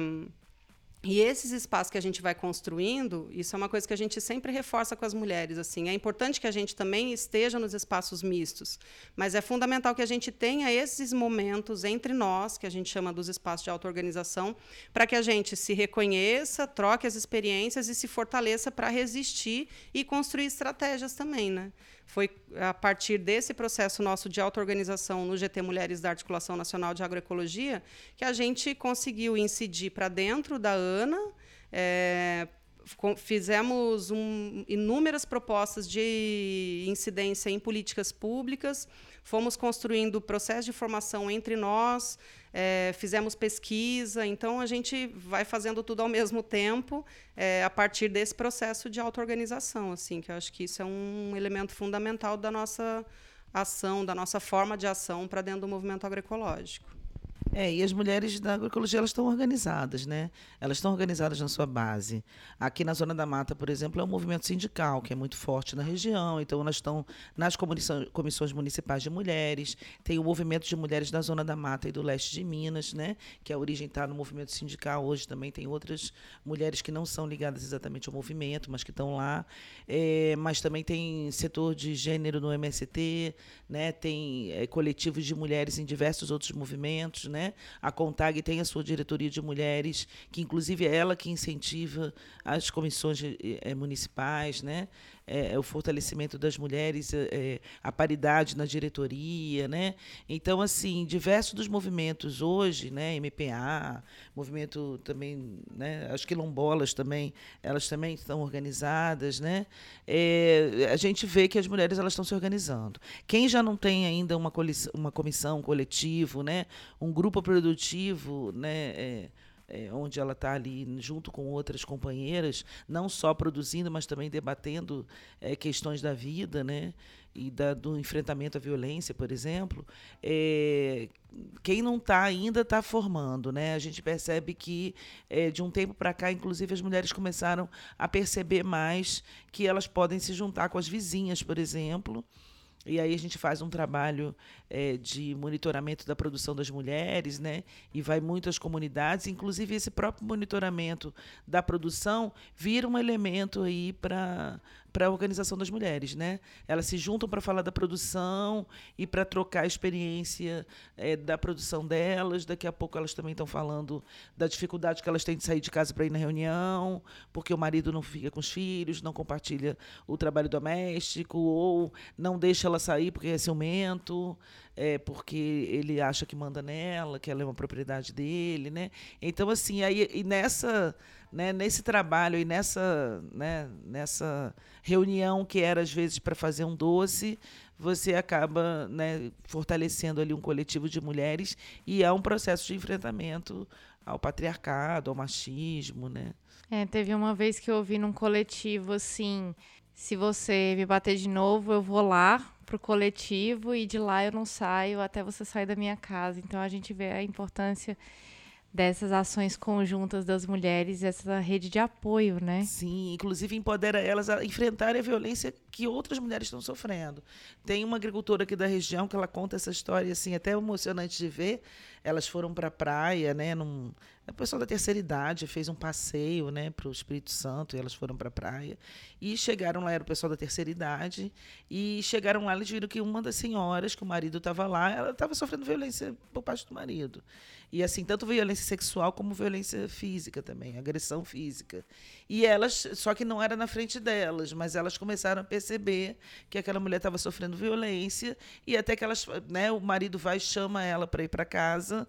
S3: e esses espaços que a gente vai construindo, isso é uma coisa que a gente sempre reforça com as mulheres. Assim, é importante que a gente também esteja nos espaços mistos, mas é fundamental que a gente tenha esses momentos entre nós, que a gente chama dos espaços de auto-organização, para que a gente se reconheça, troque as experiências e se fortaleça para resistir e construir estratégias também, né? Foi a partir desse processo nosso de auto-organização no GT Mulheres da Articulação Nacional de Agroecologia que a gente conseguiu incidir para dentro da ANA. É, fizemos um, inúmeras propostas de incidência em políticas públicas, fomos construindo processo de formação entre nós, é, fizemos pesquisa, então a gente vai fazendo tudo ao mesmo tempo é, a partir desse processo de auto-organização, assim, que eu acho que isso é um elemento fundamental da nossa ação, da nossa forma de ação para dentro do movimento agroecológico.
S2: É, e as mulheres da agroecologia elas estão organizadas, né? Elas estão organizadas na sua base. Aqui na Zona da Mata, por exemplo, é um movimento sindical que é muito forte na região. Então, elas estão nas comissões municipais de mulheres. Tem o movimento de mulheres da Zona da Mata e do leste de Minas, né? Que a origem está no movimento sindical. Hoje também tem outras mulheres que não são ligadas exatamente ao movimento, mas que estão lá. É, mas também tem setor de gênero no MST, né? Tem é, coletivos de mulheres em diversos outros movimentos, né? Né? A CONTAG tem a sua diretoria de mulheres, que inclusive é ela que incentiva as comissões é, municipais, né? É, o fortalecimento das mulheres, é, a paridade na diretoria, né? Então, assim, diversos dos movimentos hoje, né? MPA, movimento também, né? As quilombolas também, elas também estão organizadas, né? É, a gente vê que as mulheres elas estão se organizando. Quem já não tem ainda uma, uma comissão, um coletivo, né? Um grupo produtivo, né? É, onde ela está ali junto com outras companheiras, não só produzindo, mas também debatendo é, questões da vida, né? E da, do enfrentamento à violência, por exemplo, é, quem não está ainda está formando, né? A gente percebe que é, de um tempo para cá, inclusive, as mulheres começaram a perceber mais que elas podem se juntar com as vizinhas, por exemplo, e aí a gente faz um trabalho é, de monitoramento da produção das mulheres, né? E vai muitas comunidades, inclusive esse próprio monitoramento da produção vira um elemento aí para para a organização das mulheres, né? Elas se juntam para falar da produção e para trocar a experiência é, da produção delas. Daqui a pouco elas também estão falando da dificuldade que elas têm de sair de casa para ir na reunião, porque o marido não fica com os filhos, não compartilha o trabalho doméstico ou não deixa ela sair porque é ciumento, é, porque ele acha que manda nela, que ela é uma propriedade dele, né? Então assim, aí nessa né, nesse trabalho e nessa, né, nessa reunião que era às vezes para fazer um doce, você acaba né, fortalecendo ali um coletivo de mulheres e há um processo de enfrentamento ao patriarcado, ao machismo, né?
S1: É, teve uma vez que eu ouvi num coletivo assim, se você me bater de novo, eu vou lá pro coletivo e de lá eu não saio até você sair da minha casa. Então a gente vê a importância dessas ações conjuntas das mulheres, essa rede de apoio, né?
S2: Sim, inclusive empodera elas a enfrentarem a violência que outras mulheres estão sofrendo. Tem uma agricultora aqui da região que ela conta essa história assim, até emocionante de ver. Elas foram para a praia, né, num, a pessoa da terceira idade fez um passeio né, para o Espírito Santo e elas foram para a praia. E chegaram lá, era o pessoal da terceira idade, e chegaram lá, eles viram que uma das senhoras, que o marido estava lá, ela estava sofrendo violência por parte do marido. E assim, tanto violência sexual como violência física também, agressão física. E elas, só que não era na frente delas, mas elas começaram a perceber que aquela mulher estava sofrendo violência, e até que elas, né, o marido vai chama ela para ir para casa.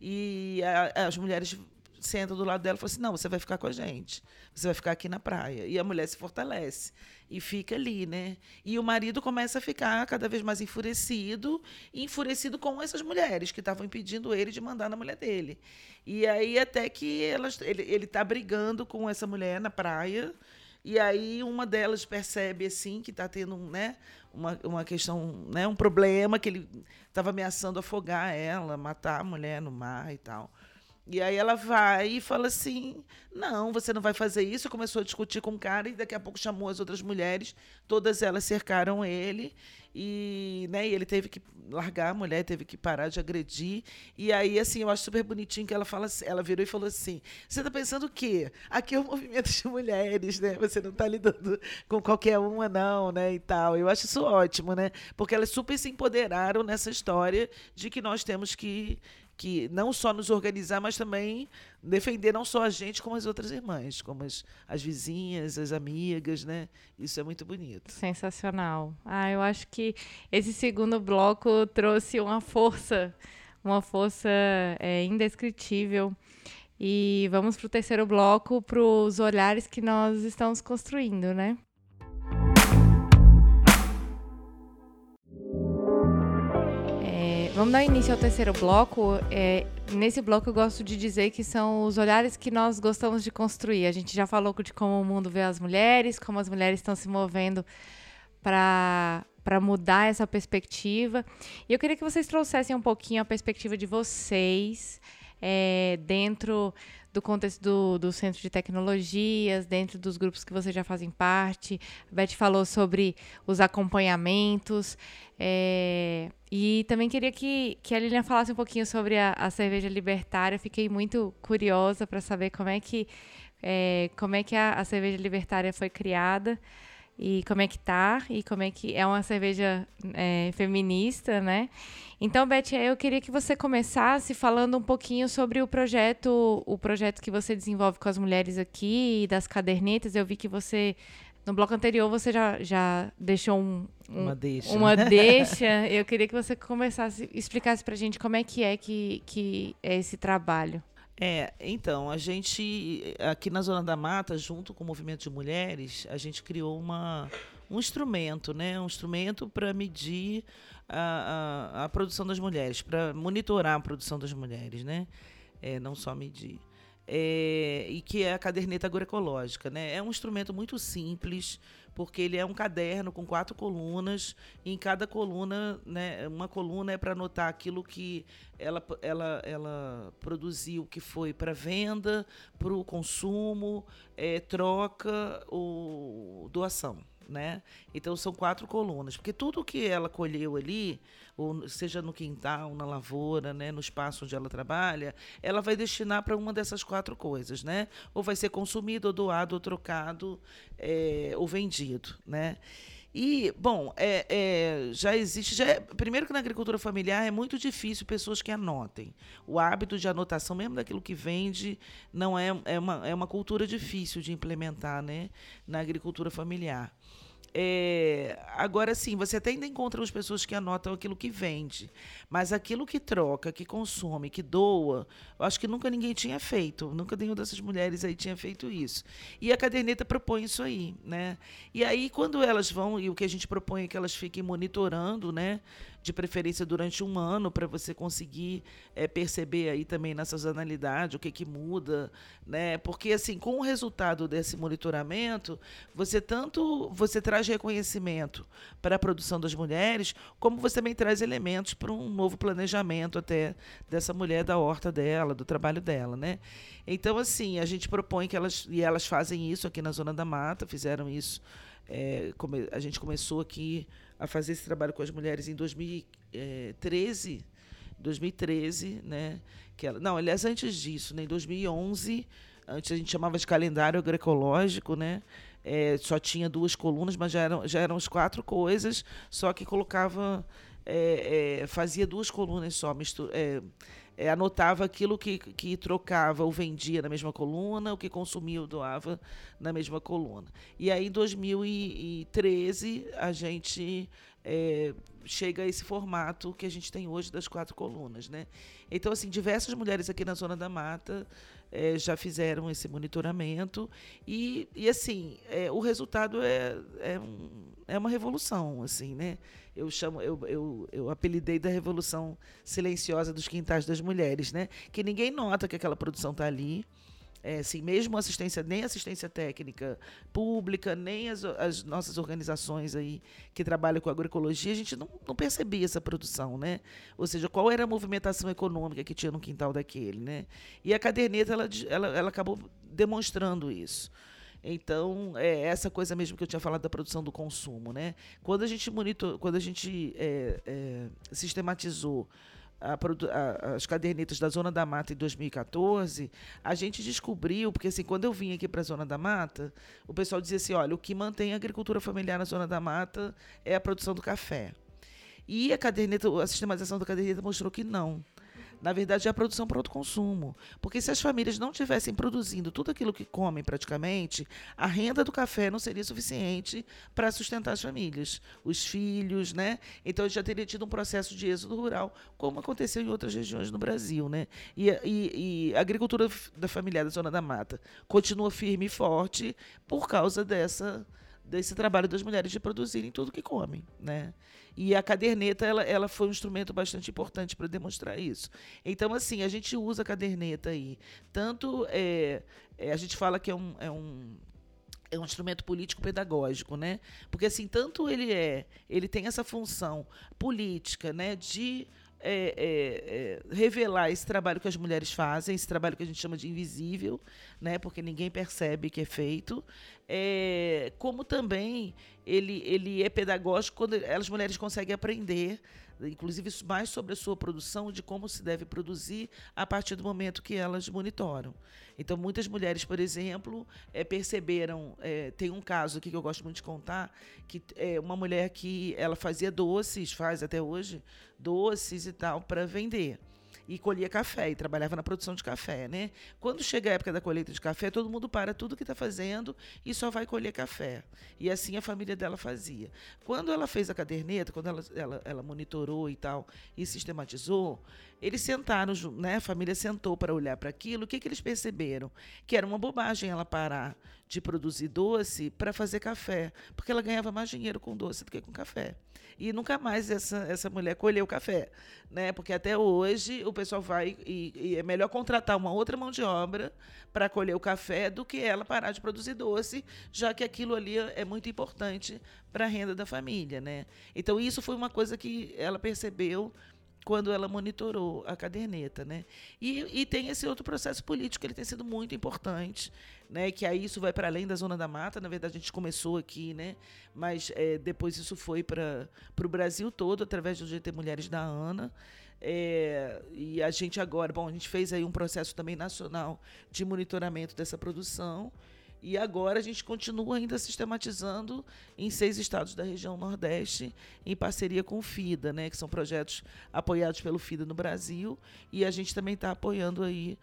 S2: E a, as mulheres sentam do lado dela e falam assim: não, você vai ficar com a gente, você vai ficar aqui na praia. E a mulher se fortalece e fica ali, né? E o marido começa a ficar cada vez mais enfurecido, enfurecido com essas mulheres que estavam impedindo ele de mandar na mulher dele. E aí até que elas, ele, ele tá brigando com essa mulher na praia. E aí uma delas percebe assim que está tendo, né, uma, uma questão, né, um problema que ele estava ameaçando afogar ela, matar a mulher no mar e tal. E aí ela vai e fala assim: não, você não vai fazer isso. Começou a discutir com o cara e daqui a pouco chamou as outras mulheres. Todas elas cercaram ele e, né, e ele teve que largar a mulher, teve que parar de agredir. E aí, assim, eu acho super bonitinho que ela fala, ela virou e falou assim: você está pensando o quê? Aqui é um movimento de mulheres, né? Você não está lidando com qualquer uma, não, né? E tal. Eu acho isso ótimo, né? Porque elas super se empoderaram nessa história de que nós temos que que não só nos organizar, mas também defender não só a gente, como as outras irmãs, como as, as vizinhas, as amigas, né? Isso é muito bonito.
S1: Sensacional. Ah, eu acho que esse segundo bloco trouxe uma força, uma força é, indescritível. E vamos para o terceiro bloco, para os olhares que nós estamos construindo, né? Vamos dar início ao terceiro bloco. É, nesse bloco eu gosto de dizer que são os olhares que nós gostamos de construir. A gente já falou de como o mundo vê as mulheres, como as mulheres estão se movendo para para mudar essa perspectiva. E eu queria que vocês trouxessem um pouquinho a perspectiva de vocês é, dentro do contexto do, do Centro de Tecnologias, dentro dos grupos que vocês já fazem parte. A Beth falou sobre os acompanhamentos. É, e também queria que, que a Lilian falasse um pouquinho sobre a, a cerveja libertária. Fiquei muito curiosa para saber como é que, é, como é que a, a cerveja libertária foi criada e como é que tá e como é que é uma cerveja é, feminista, né? Então, Beth, eu queria que você começasse falando um pouquinho sobre o projeto, o projeto que você desenvolve com as mulheres aqui das cadernetas. Eu vi que você no bloco anterior você já, já deixou um, um,
S2: uma deixa.
S1: Uma deixa. Eu queria que você começasse, explicasse para a gente como é que é que, que é esse trabalho.
S2: É, então, a gente, aqui na Zona da Mata, junto com o Movimento de Mulheres, a gente criou uma, um instrumento, né? Um instrumento para medir a, a, a, produção das mulheres, para monitorar a produção das mulheres, né? É, não só medir. É, e que é a caderneta agroecológica. Né? É um instrumento muito simples, porque ele é um caderno com quatro colunas, e em cada coluna, né, uma coluna é para anotar aquilo que ela, ela, ela produziu, que foi para venda, para o consumo, é, troca ou doação. Né? Então são quatro colunas, porque tudo que ela colheu ali, ou seja no quintal, na lavoura, né, no espaço onde ela trabalha, ela vai destinar para uma dessas quatro coisas, né? Ou vai ser consumido, ou doado, ou trocado, é, ou vendido, né? E, bom, é, é, já existe. Já é, primeiro que na agricultura familiar é muito difícil pessoas que anotem. O hábito de anotação, mesmo daquilo que vende, não é, é, uma, é uma cultura difícil de implementar né, na agricultura familiar. É, agora sim, você até ainda encontra as pessoas que anotam aquilo que vende, mas aquilo que troca, que consome, que doa, eu acho que nunca ninguém tinha feito, nunca nenhuma dessas mulheres aí tinha feito isso. E a caderneta propõe isso aí, né? E aí quando elas vão, e o que a gente propõe é que elas fiquem monitorando, né? De preferência durante um ano, para você conseguir é, perceber aí também na sazonalidade o que, que muda, né? Porque assim, com o resultado desse monitoramento, você tanto você traz reconhecimento para a produção das mulheres, como você também traz elementos para um novo planejamento até dessa mulher da horta dela, do trabalho dela, né? Então assim, a gente propõe que elas e elas fazem isso aqui na zona da mata, fizeram isso é, a gente começou aqui a fazer esse trabalho com as mulheres em 2013, 2013, né? Que ela, não, aliás, antes disso, né, em 2011, antes a gente chamava de calendário agroecológico, né? É, só tinha duas colunas, mas já eram, já eram as quatro coisas, só que colocava, é, é, fazia duas colunas só, mistura, é, anotava aquilo que, que trocava ou vendia na mesma coluna, o que consumia ou doava na mesma coluna. E aí, em 2013, a gente é, chega a esse formato que a gente tem hoje das quatro colunas. Né? Então, assim, diversas mulheres aqui na Zona da Mata é, já fizeram esse monitoramento e, e assim, é, o resultado é, é, um, é uma revolução, assim, né? Eu chamo, eu, eu, eu apelidei da revolução silenciosa dos quintais das mulheres, né? Que ninguém nota que aquela produção está ali. É, assim, mesmo assistência, nem assistência técnica pública, nem as, as, nossas organizações aí que trabalham com agroecologia, a gente não, não percebia essa produção, né? Ou seja, qual era a movimentação econômica que tinha no quintal daquele, né? E a caderneta, ela, ela, ela acabou demonstrando isso. Então, é essa coisa mesmo que eu tinha falado da produção do consumo. Né? Quando a gente monitor, quando a gente é, é, sistematizou a, a, as cadernetas da Zona da Mata em 2014, a gente descobriu, porque assim, quando eu vim aqui para a Zona da Mata, o pessoal dizia assim, olha, o que mantém a agricultura familiar na Zona da Mata é a produção do café. E a caderneta, a sistematização da caderneta mostrou que não na verdade, é a produção para o consumo. Porque se as famílias não tivessem produzindo tudo aquilo que comem praticamente, a renda do café não seria suficiente para sustentar as famílias, os filhos, né? Então já teria tido um processo de êxodo rural, como aconteceu em outras regiões no Brasil, né? E, e, e a agricultura da familiar da Zona da Mata continua firme e forte por causa dessa desse trabalho das mulheres de produzirem tudo que comem, né? E a caderneta, ela, ela foi um instrumento bastante importante para demonstrar isso. Então, assim, a gente usa a caderneta aí. Tanto, é, é, a gente fala que é um, é um é um instrumento político pedagógico, né? Porque assim, tanto ele é, ele tem essa função política, né, de é, é, é, revelar esse trabalho que as mulheres fazem, esse trabalho que a gente chama de invisível, né, porque ninguém percebe que é feito, é, como também ele, ele é pedagógico quando as mulheres conseguem aprender, inclusive mais sobre a sua produção, de como se deve produzir a partir do momento que elas monitoram. Então, muitas mulheres, por exemplo, é, perceberam, é, tem um caso aqui que eu gosto muito de contar, que é uma mulher que ela fazia doces, faz até hoje, doces e tal, para vender e colhia café e trabalhava na produção de café, né? Quando chega a época da colheita de café, todo mundo para tudo que está fazendo e só vai colher café. E assim a família dela fazia. Quando ela fez a caderneta, quando ela, ela, ela monitorou e tal e sistematizou, eles sentaram, né? A família sentou para olhar para aquilo. O que, que eles perceberam? Que era uma bobagem ela parar de produzir doce para fazer café, porque ela ganhava mais dinheiro com doce do que com café. E nunca mais essa, essa mulher colheu café, né? Porque até hoje o pessoal vai e, e é melhor contratar uma outra mão de obra para colher o café do que ela parar de produzir doce, já que aquilo ali é muito importante para a renda da família, né? Então isso foi uma coisa que ela percebeu quando ela monitorou a caderneta, né? E, e tem esse outro processo político que ele tem sido muito importante, né? Que aí isso vai para além da zona da mata. Na verdade, a gente começou aqui, né? Mas é, depois isso foi para o Brasil todo através do GT Mulheres da ANA. É, e a gente agora, bom, a gente fez aí um processo também nacional de monitoramento dessa produção. E agora a gente continua ainda sistematizando em seis estados da região Nordeste, em parceria com o FIDA, né, que são projetos apoiados pelo FIDA no Brasil, e a gente também está apoiando aí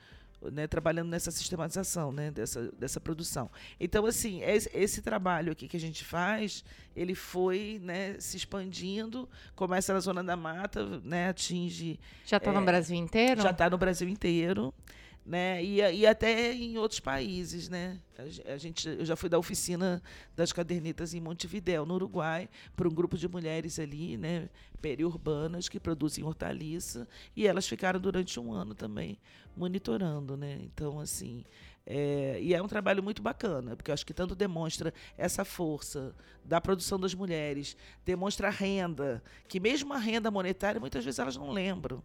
S2: né, trabalhando nessa sistematização né, dessa, dessa produção. Então, assim, esse, esse, trabalho aqui que a gente faz, ele foi né, se expandindo, começa na Zona da Mata, né, atinge...
S1: Já está é, no Brasil inteiro?
S2: Já está no Brasil inteiro né? E, e até em outros países, né? A, gente, eu já fui da oficina das cadernetas em Montevidéu, no Uruguai, para um grupo de mulheres ali, né, periurbanas que produzem hortaliça, e elas ficaram durante um ano também monitorando, né? Então, assim, é, e é um trabalho muito bacana, porque eu acho que tanto demonstra essa força da produção das mulheres, demonstra a renda, que mesmo a renda monetária, muitas vezes elas não lembram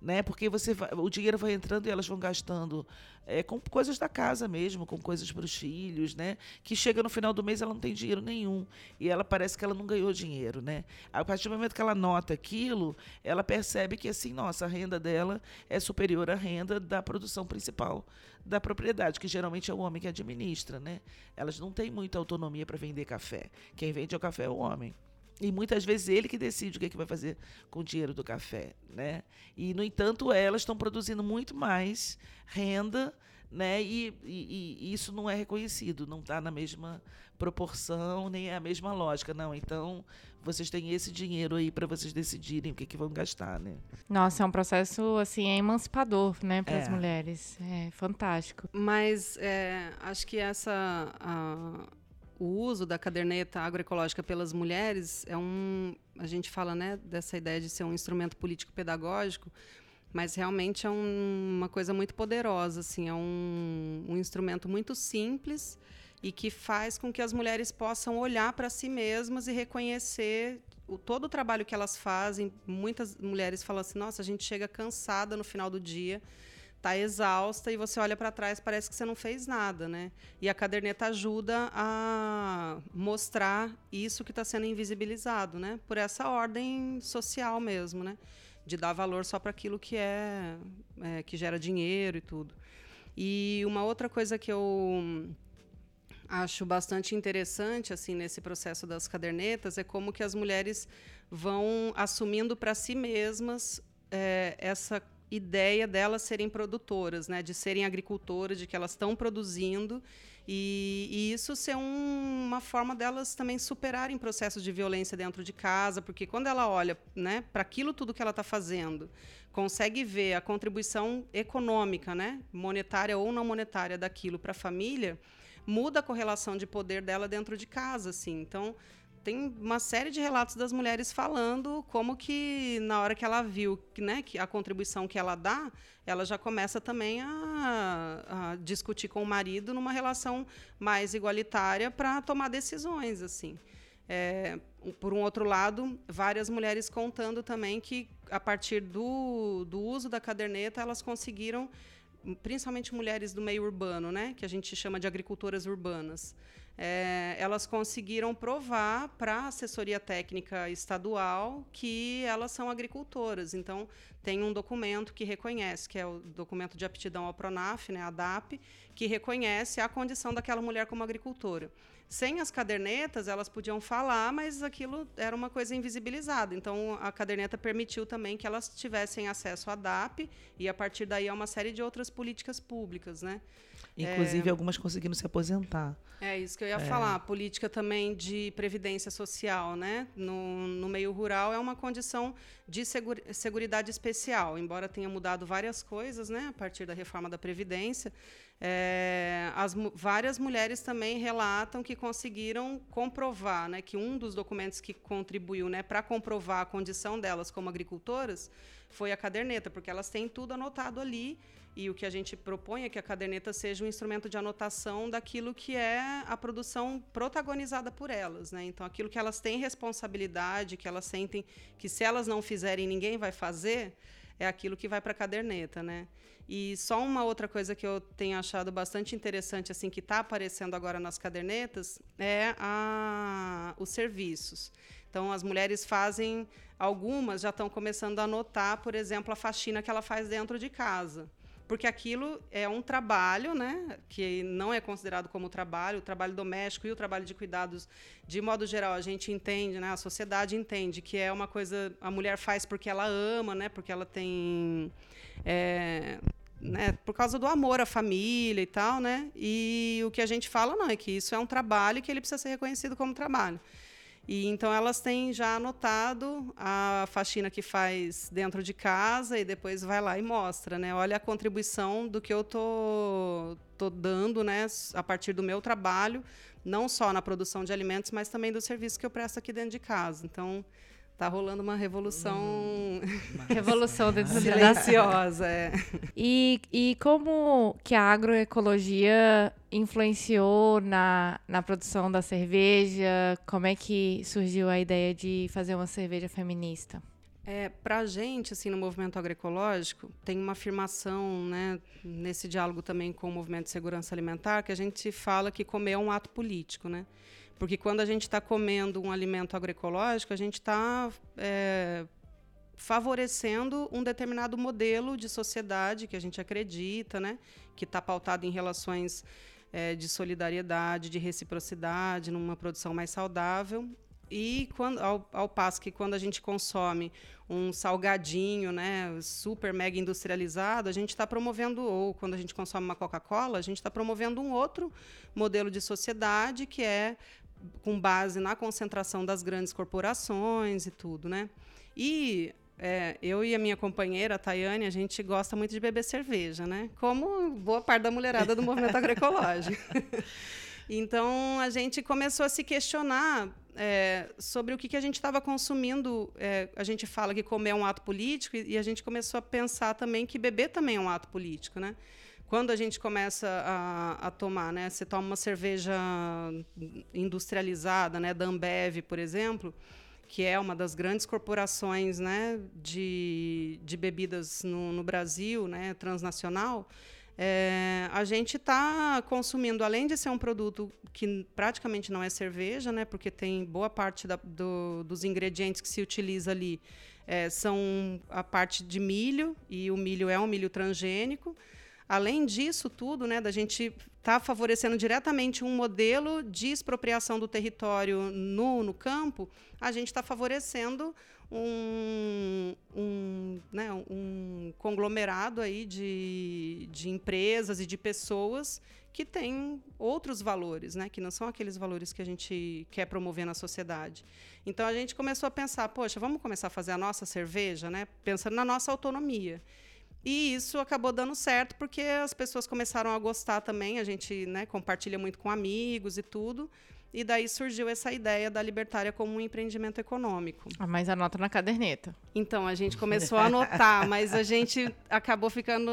S2: né? Porque você vai, o dinheiro vai entrando e elas vão gastando é, com coisas da casa mesmo, com coisas para os filhos, né? Que chega no final do mês ela não tem dinheiro nenhum e ela parece que ela não ganhou dinheiro, né? A partir do momento que ela nota aquilo, ela percebe que assim, nossa, a renda dela é superior à renda da produção principal da propriedade, que geralmente é o homem que administra, né? Elas não têm muita autonomia para vender café. Quem vende o café é o homem. E muitas vezes ele que decide o que, é que vai fazer com o dinheiro do café, né? E no entanto elas estão produzindo muito mais renda, né? E, e, e isso não é reconhecido, não está na mesma proporção nem é a mesma lógica, não. Então vocês têm esse dinheiro aí para vocês decidirem o que, é que vão gastar, né?
S1: Nossa, é um processo assim é emancipador, né, para as é. mulheres. É fantástico.
S3: Mas é, acho que essa a o uso da caderneta agroecológica pelas mulheres é um. A gente fala né, dessa ideia de ser um instrumento político-pedagógico, mas realmente é um, uma coisa muito poderosa. Assim, é um, um instrumento muito simples e que faz com que as mulheres possam olhar para si mesmas e reconhecer o, todo o trabalho que elas fazem. Muitas mulheres falam assim: nossa, a gente chega cansada no final do dia tá exausta e você olha para trás parece que você não fez nada, né? E a caderneta ajuda a mostrar isso que está sendo invisibilizado, né? Por essa ordem social mesmo, né? De dar valor só para aquilo que é, é, que gera dinheiro e tudo. E uma outra coisa que eu acho bastante interessante assim nesse processo das cadernetas é como que as mulheres vão assumindo para si mesmas é, essa ideia delas serem produtoras, né, de serem agricultoras, de que elas estão produzindo e, e, isso ser um, uma forma delas também superarem processos de violência dentro de casa, porque quando ela olha né, para aquilo tudo que ela está fazendo, consegue ver a contribuição econômica, né, monetária ou não monetária daquilo para a família, muda a correlação de poder dela dentro de casa, assim. Então tem uma série de relatos das mulheres falando como que na hora que ela viu né, que a contribuição que ela dá, ela já começa também a, a discutir com o marido numa relação mais igualitária para tomar decisões assim. É, por um outro lado, várias mulheres contando também que a partir do, do uso da caderneta elas conseguiram principalmente mulheres do meio urbano, né, que a gente chama de agricultoras urbanas, é, elas conseguiram provar para a assessoria técnica estadual que elas são agricultoras. Então, tem um documento que reconhece, que é o documento de aptidão ao PRONAF, né, a DAP, que reconhece a condição daquela mulher como agricultora. Sem as cadernetas, elas podiam falar, mas aquilo era uma coisa invisibilizada. Então, a caderneta permitiu também que elas tivessem acesso à DAP e, a partir daí, a uma série de outras políticas públicas, né?
S2: Inclusive, é... algumas conseguiram se aposentar.
S3: É isso que eu ia é. falar. A política também de previdência social, né? No, no meio rural é uma condição de segura, seguridade especial. Embora tenha mudado várias coisas, né? A partir da reforma da Previdência, é, as várias mulheres também relatam que conseguiram comprovar, né, que um dos documentos que contribuiu, né, para comprovar a condição delas como agricultoras foi a caderneta, porque elas têm tudo anotado ali e o que a gente propõe é que a caderneta seja um instrumento de anotação daquilo que é a produção protagonizada por elas, né? Então, aquilo que elas têm responsabilidade, que elas sentem que se elas não fizerem ninguém vai fazer, é aquilo que vai para a caderneta, né? E só uma outra coisa que eu tenho achado bastante interessante, assim, que está aparecendo agora nas cadernetas, é a, os serviços. Então, as mulheres fazem, algumas já estão começando a anotar, por exemplo, a faxina que ela faz dentro de casa. Porque aquilo é um trabalho, né, que não é considerado como trabalho, o trabalho doméstico e o trabalho de cuidados, de modo geral, a gente entende, né, a sociedade entende que é uma coisa, a mulher faz porque ela ama, né, porque ela tem. É, né, por causa do amor à família e tal, né? E o que a gente fala não é que isso é um trabalho que ele precisa ser reconhecido como trabalho. E então elas têm já anotado a faxina que faz dentro de casa e depois vai lá e mostra, né? Olha a contribuição do que eu tô, tô dando, né, a partir do meu trabalho, não só na produção de alimentos, mas também do serviço que eu presto aqui dentro de casa. Então, Tá rolando uma revolução. Hum,
S1: revolução dentro
S3: silenciosa, é.
S1: E, e como que a agroecologia influenciou na, na produção da cerveja? Como é que surgiu a ideia de fazer uma cerveja feminista?
S3: É, Para a gente, assim, no movimento agroecológico, tem uma afirmação, né, nesse diálogo também com o movimento de segurança alimentar, que a gente fala que comer é um ato político, né? Porque quando a gente está comendo um alimento agroecológico, a gente está é, favorecendo um determinado modelo de sociedade que a gente acredita, né? que está pautado em relações é, de solidariedade, de reciprocidade, numa produção mais saudável. E quando, ao, ao, passo que quando a gente consome um salgadinho, né, super mega industrializado, a gente está promovendo, ou quando a gente consome uma Coca-Cola, a gente está promovendo um outro modelo de sociedade que é com base na concentração das grandes corporações e tudo, né? E é, eu e a minha companheira, a Tayane, a gente gosta muito de beber cerveja, né? Como boa parte da mulherada do movimento agroecológico. então, a gente começou a se questionar é, sobre o que, que a gente estava consumindo. É, a gente fala que comer é um ato político e, e a gente começou a pensar também que beber também é um ato político, né? quando a gente começa a, a, tomar, né? Você toma uma cerveja industrializada, né? Da Ambev, por exemplo, que é uma das grandes corporações, né? De, de bebidas no, no Brasil, né? Transnacional. É, a gente está consumindo, além de ser um produto que praticamente não é cerveja, né? Porque tem boa parte da, do, dos ingredientes que se utiliza ali é, são a parte de milho e o milho é um milho transgênico. Além disso tudo, né, da gente estar tá favorecendo diretamente um modelo de expropriação do território no, no campo, a gente está favorecendo um, um, né, um conglomerado aí de, de empresas e de pessoas que têm outros valores, né, que não são aqueles valores que a gente quer promover na sociedade. Então a gente começou a pensar, poxa, vamos começar a fazer a nossa cerveja, né, pensando na nossa autonomia. E isso acabou dando certo porque as pessoas começaram a gostar também. A gente né, compartilha muito com amigos e tudo. E daí surgiu essa ideia da Libertária como um empreendimento econômico.
S1: Ah, mas anota na caderneta.
S3: Então, a gente começou a anotar, mas a gente acabou ficando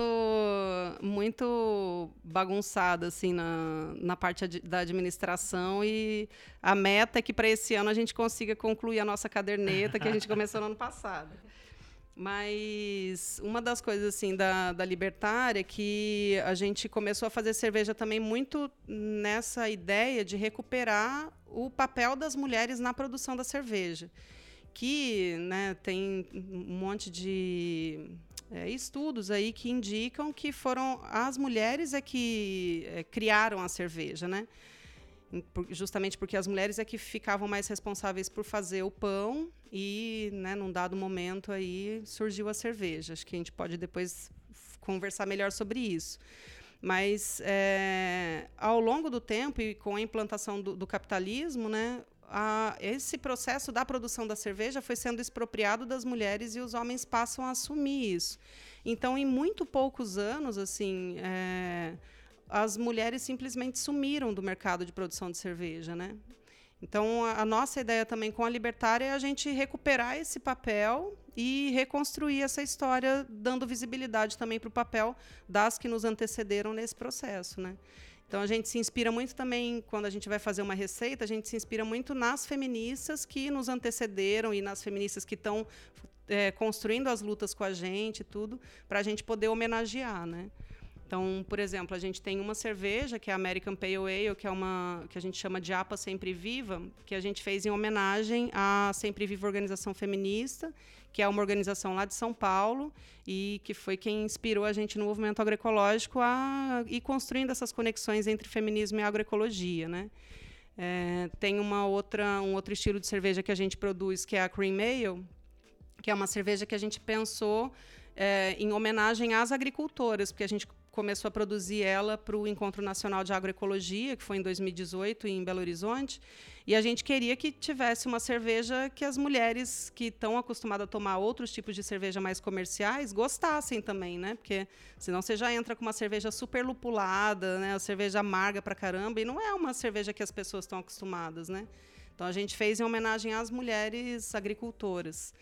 S3: muito bagunçada assim, na, na parte da administração. E a meta é que para esse ano a gente consiga concluir a nossa caderneta, que a gente começou no ano passado. Mas uma das coisas assim da, da libertária é que a gente começou a fazer cerveja também muito nessa ideia de recuperar o papel das mulheres na produção da cerveja. Que né, tem um monte de é, estudos aí que indicam que foram as mulheres é que é, criaram a cerveja, né? Justamente porque as mulheres é que ficavam mais responsáveis por fazer o pão e, né, num dado momento aí surgiu a cerveja. Acho que a gente pode depois conversar melhor sobre isso. Mas é, ao longo do tempo e com a implantação do, do capitalismo, né, a, esse processo da produção da cerveja foi sendo expropriado das mulheres e os homens passam a assumir isso. Então, em muito poucos anos, assim, é, as mulheres simplesmente sumiram do mercado de produção de cerveja, né? Então, a, nossa ideia também com a Libertária é a gente recuperar esse papel e reconstruir essa história, dando visibilidade também para o papel das que nos antecederam nesse processo, né? Então a gente se inspira muito também quando a gente vai fazer uma receita, a gente se inspira muito nas feministas que nos antecederam e nas feministas que estão é, construindo as lutas com a gente, tudo, para a gente poder homenagear, né? Então, por exemplo, a gente tem uma cerveja que é a American Pale Ale, que é uma que a gente chama de APA Sempre Viva, que a gente fez em homenagem à Sempre Viva Organização Feminista, que é uma organização lá de São Paulo e que foi quem inspirou a gente no movimento agroecológico a ir construindo essas conexões entre feminismo e agroecologia, né? É, tem uma outra, um outro estilo de cerveja que a gente produz, que é a Cream Ale, que é uma cerveja que a gente pensou é, em homenagem às agricultoras, porque a gente começou a produzir ela para o Encontro Nacional de Agroecologia, que foi em 2018 em Belo Horizonte, e a gente queria que tivesse uma cerveja que as mulheres que estão acostumadas a tomar outros tipos de cerveja mais comerciais gostassem também, né? Porque senão você já entra com uma cerveja super lupulada, né? A cerveja amarga para caramba, e não é uma cerveja que as pessoas estão acostumadas, né? Então a gente fez em homenagem às mulheres agricultoras.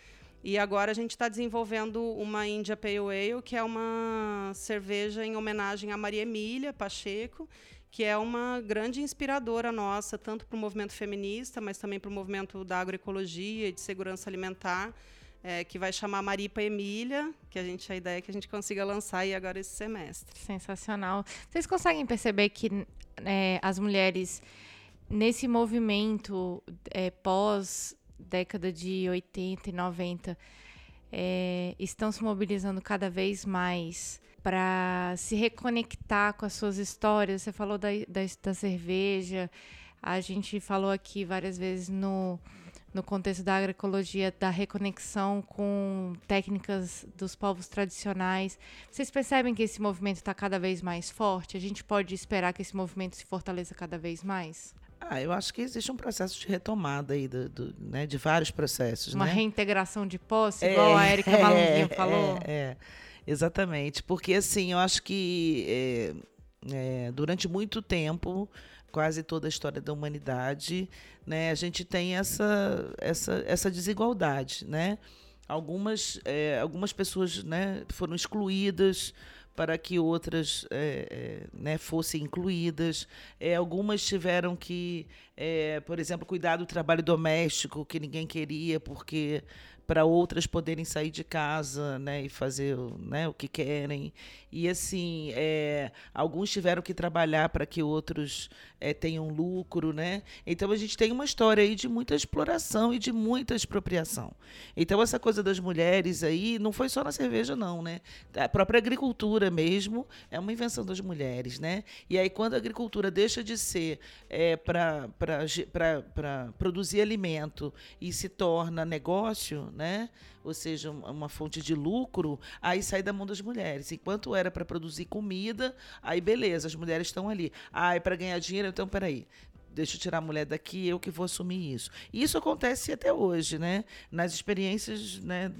S3: E agora a gente está desenvolvendo uma India Pale Ale, que é uma cerveja em homenagem a Maria Emília Pacheco, que é uma grande inspiradora nossa, tanto para o movimento feminista, mas também para o movimento da agroecologia e de segurança alimentar, é, que vai chamar Maripa Emília, que a gente a ideia é que a gente consiga lançar aí agora esse semestre.
S1: Sensacional. Vocês conseguem perceber que é, as mulheres nesse movimento é, pós década de 80 e 90 é, estão se mobilizando cada vez mais para se reconectar com as suas histórias. Você falou da, da, da, cerveja, a gente falou aqui várias vezes no, no contexto da agroecologia, da reconexão com técnicas dos povos tradicionais. Vocês percebem que esse movimento está cada vez mais forte? A gente pode esperar que esse movimento se fortaleça cada vez mais?
S2: Ah, eu acho que existe um processo de retomada aí, do, do né, de vários processos.
S1: Uma
S2: né?
S1: reintegração de posse, igual a Erika é, é, falou.
S2: É, é, exatamente. Porque, assim, eu acho que é, é, durante muito tempo, quase toda a história da humanidade, né, a gente tem essa, essa, essa desigualdade, né? Algumas, é, algumas pessoas né, foram excluídas para que outras é, né, fossem incluídas. É, algumas tiveram que, é, por exemplo, cuidar do trabalho doméstico, que ninguém queria, porque para outras poderem sair de casa né, e fazer né, o que querem. E assim, é, alguns tiveram que trabalhar para que outros é, tenham lucro. Né? Então a gente tem uma história aí de muita exploração e de muita expropriação. Então essa coisa das mulheres aí não foi só na cerveja, não. Né? A própria agricultura mesmo é uma invenção das mulheres. Né? E aí, quando a agricultura deixa de ser é, para produzir alimento e se torna negócio, né? ou seja, uma fonte de lucro, aí sai da mão das mulheres. Enquanto era para produzir comida, aí beleza, as mulheres estão ali. Ah, é para ganhar dinheiro, então peraí deixa eu tirar a mulher daqui, eu que vou assumir isso. E isso acontece até hoje, né? Nas experiências né,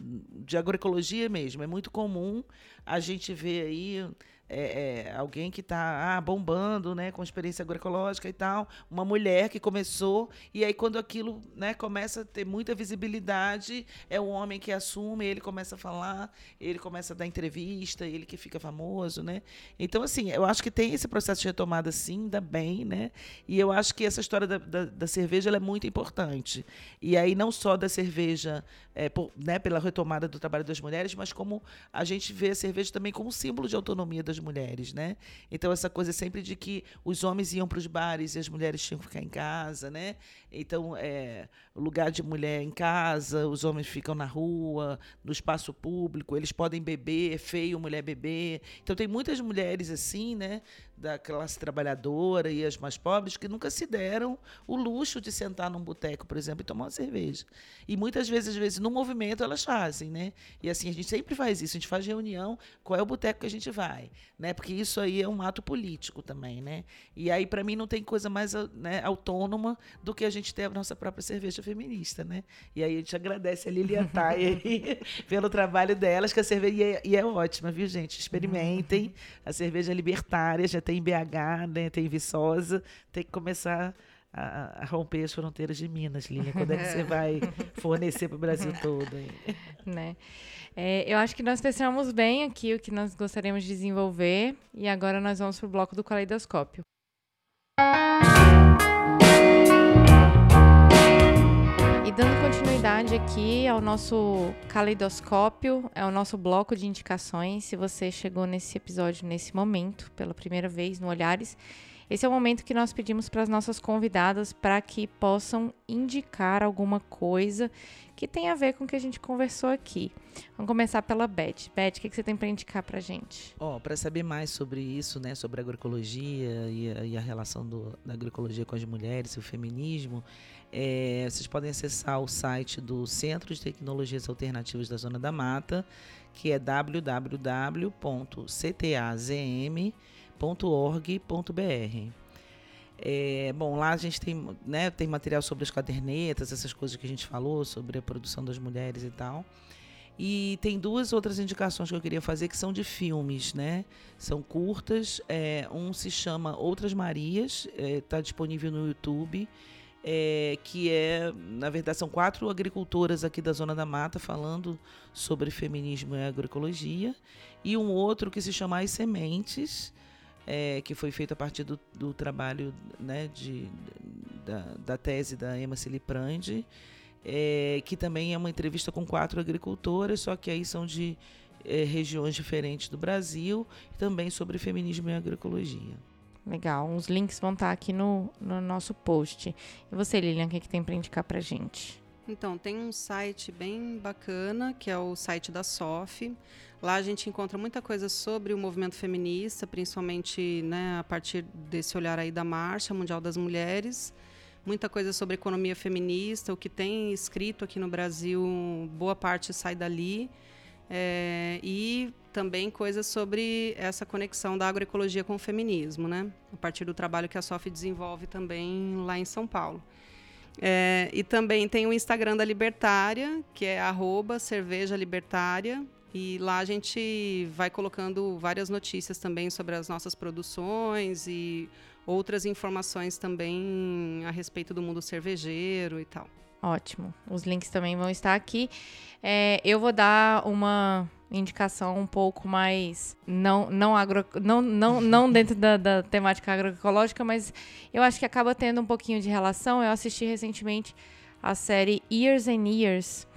S2: de agroecologia mesmo. É muito comum a gente ver aí é, é, alguém que está ah, bombando, né, com experiência agroecológica e tal, uma mulher que começou, e aí quando aquilo né, começa a ter muita visibilidade, é o homem que assume, ele começa a falar, ele começa a dar entrevista, ele que fica famoso, né? Então, assim, eu acho que tem esse processo de retomada, sim, ainda bem, né? E eu acho que essa história da, da, da cerveja é muito importante. E aí, não só da cerveja, é, por, né, pela retomada do trabalho das mulheres, mas como a gente vê a cerveja também como símbolo de autonomia das mulheres, né? Então essa coisa sempre de que os homens iam para os bares e as mulheres tinham que ficar em casa, né? Então é lugar de mulher em casa, os homens ficam na rua, no espaço público, eles podem beber, é feio mulher beber. Então tem muitas mulheres assim, né? Da classe trabalhadora e as mais pobres que nunca se deram o luxo de sentar num boteco, por exemplo, e tomar uma cerveja. E muitas vezes, às vezes, no movimento elas fazem, né? E assim, a gente sempre faz isso, a gente faz reunião, qual é o boteco que a gente vai, né? Porque isso aí é um ato político também, né? E aí, para mim, não tem coisa mais né, autônoma do que a gente ter a nossa própria cerveja feminista, né? E aí a gente agradece a Lilian Thay pelo trabalho delas, que a cerveja e é, e é ótima, viu, gente? Experimentem. A cerveja libertária já tem tem BH, né, tem Viçosa, tem que começar a, a, romper as fronteiras de Minas, Lilian. Quando é que você vai fornecer para o Brasil todo?
S1: Né? É, eu acho que nós testamos bem aqui o que nós gostaríamos de desenvolver e agora nós vamos para o bloco do caleidoscópio. Dando continuidade aqui ao nosso caleidoscópio, é o nosso bloco de indicações. Se você chegou nesse episódio nesse momento, pela primeira vez no Olhares, esse é o momento que nós pedimos para as nossas convidadas para que possam indicar alguma coisa que tem a ver com o que a gente conversou aqui. Vamos começar pela Beth. Beth, o que, você tem para indicar para a gente?
S2: Oh, para saber mais sobre isso, né, sobre a agroecologia e a, e a relação do, da agroecologia com as mulheres e o feminismo, é, vocês podem acessar o site do Centro de Tecnologias Alternativas da Zona da Mata, que é www.caderneta.org.br. É, bom, lá a gente tem, né, tem material sobre as cadernetas, essas coisas que a gente falou, sobre a produção das mulheres e tal. E tem duas outras indicações que eu queria fazer que são de filmes, né? São curtas. É, um se chama Outras Marias, está é, disponível no YouTube. É, que é, na verdade, são quatro agricultoras aqui da Zona da Mata falando sobre feminismo e agroecologia. E um outro que se chama As Sementes, é, que foi feito a partir do, do trabalho né, de, da, da, tese da Emma Ciliprandi, é, que também é uma entrevista com quatro agricultoras, só que aí são de é, regiões diferentes do Brasil, também sobre feminismo e agroecologia.
S1: Legal, os links vão estar aqui no, no nosso post. E você, Lilian, o que, que tem para indicar para gente?
S3: Então, tem um site bem bacana, que é o site da SOF. Lá a gente encontra muita coisa sobre o movimento feminista, principalmente né, a partir desse olhar aí da Marcha Mundial das Mulheres. Muita coisa sobre economia feminista, o que tem escrito aqui no Brasil, boa parte sai dali. É, e também coisas sobre essa conexão da agroecologia com o feminismo, né? A partir do trabalho que a SOF desenvolve também lá em São Paulo. É, e também tem o Instagram da Libertária, que é arroba cerveja libertária, e lá a gente vai colocando várias notícias também sobre as nossas produções e outras informações também a respeito do mundo cervejeiro e tal.
S1: Ótimo. Os links também vão estar aqui. É, eu vou dar uma indicação um pouco mais não não agro, não, não, não dentro da, da temática agroecológica, mas eu acho que acaba tendo um pouquinho de relação. Eu assisti recentemente a série Years and Years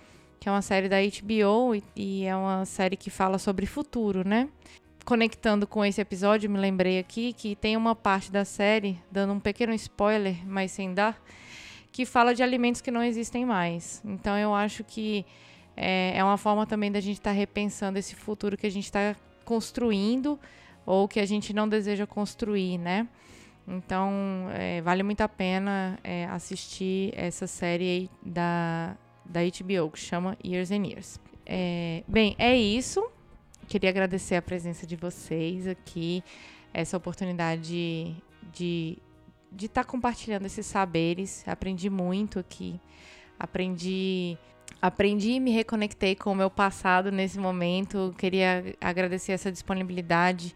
S1: que é uma série da HBO e, e é uma série que fala sobre futuro, né? Conectando com esse episódio, me lembrei aqui que tem uma parte da série, dando um pequeno spoiler, mas sem dar, que fala de alimentos que não existem mais. Então eu acho que é, é uma forma também da gente estar tá repensando esse futuro que a gente está construindo ou que a gente não deseja construir, né? Então, é, vale muito a pena é, assistir essa série da da HBO, que chama Years and Years. É, bem, é isso. Queria agradecer a presença de vocês aqui, essa oportunidade de de estar tá compartilhando esses saberes. Aprendi muito aqui. Aprendi aprendi e me reconectei com o meu passado nesse momento. Queria agradecer essa disponibilidade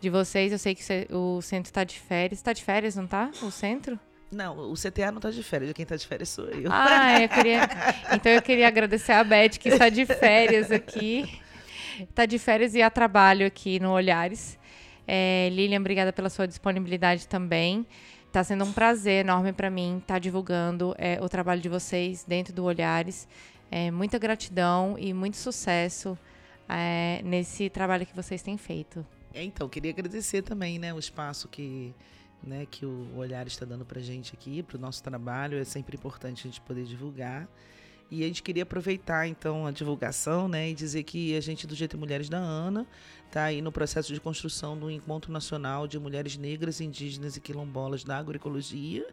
S1: de vocês. Eu sei que o centro está de férias. Está de férias, não está? O centro?
S2: Não, o CTA não está de férias, quem está de férias sou eu.
S1: Ah, eu queria. Então eu queria agradecer a Beth, que está de férias aqui. Está de férias e a trabalho aqui no Olhares. É, Lilian, obrigada pela sua disponibilidade também. Está sendo um prazer enorme para mim estar tá divulgando é, o trabalho de vocês dentro do Olhares. É, muita gratidão e muito sucesso é, nesse trabalho que vocês têm feito.
S2: É, então, queria agradecer também né, o espaço que né, que o Olhar está dando para gente aqui, para o nosso trabalho. É sempre importante a gente poder divulgar. E a gente queria aproveitar então a divulgação né, e dizer que a gente do GT Mulheres da ANA está aí no processo de construção do Encontro Nacional de Mulheres Negras, Indígenas e Quilombolas da Agroecologia,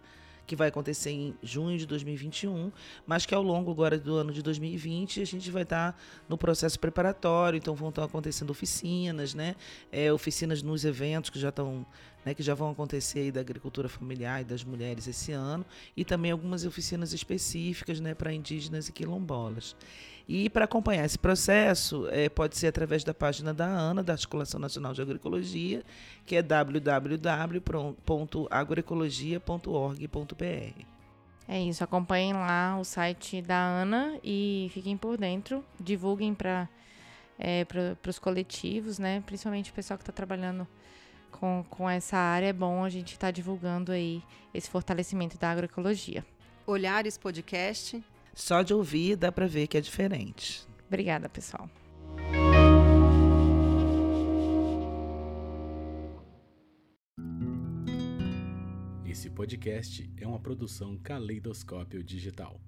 S2: que vai acontecer em junho de 2021, mas que ao longo agora do ano de 2020 a gente vai estar tá no processo preparatório, então vão estar acontecendo oficinas, né? É, oficinas nos eventos que já estão né, que já vão acontecer aí da agricultura familiar e das mulheres esse ano, e também algumas oficinas específicas né, para indígenas e quilombolas. E para acompanhar esse processo, é, pode ser através da página da ANA, da Articulação Nacional de Agroecologia, que é www.agroecologia.org.br.
S1: É isso, acompanhem lá o site da ANA e fiquem por dentro, divulguem para é, os coletivos, né? Principalmente o pessoal que está trabalhando com, com essa área. É bom a gente estar tá divulgando aí esse fortalecimento da agroecologia.
S3: Olhares Podcast
S2: só de ouvir dá para ver que é diferente.
S1: Obrigada, pessoal.
S4: Esse podcast é uma produção Caleidoscópio Digital.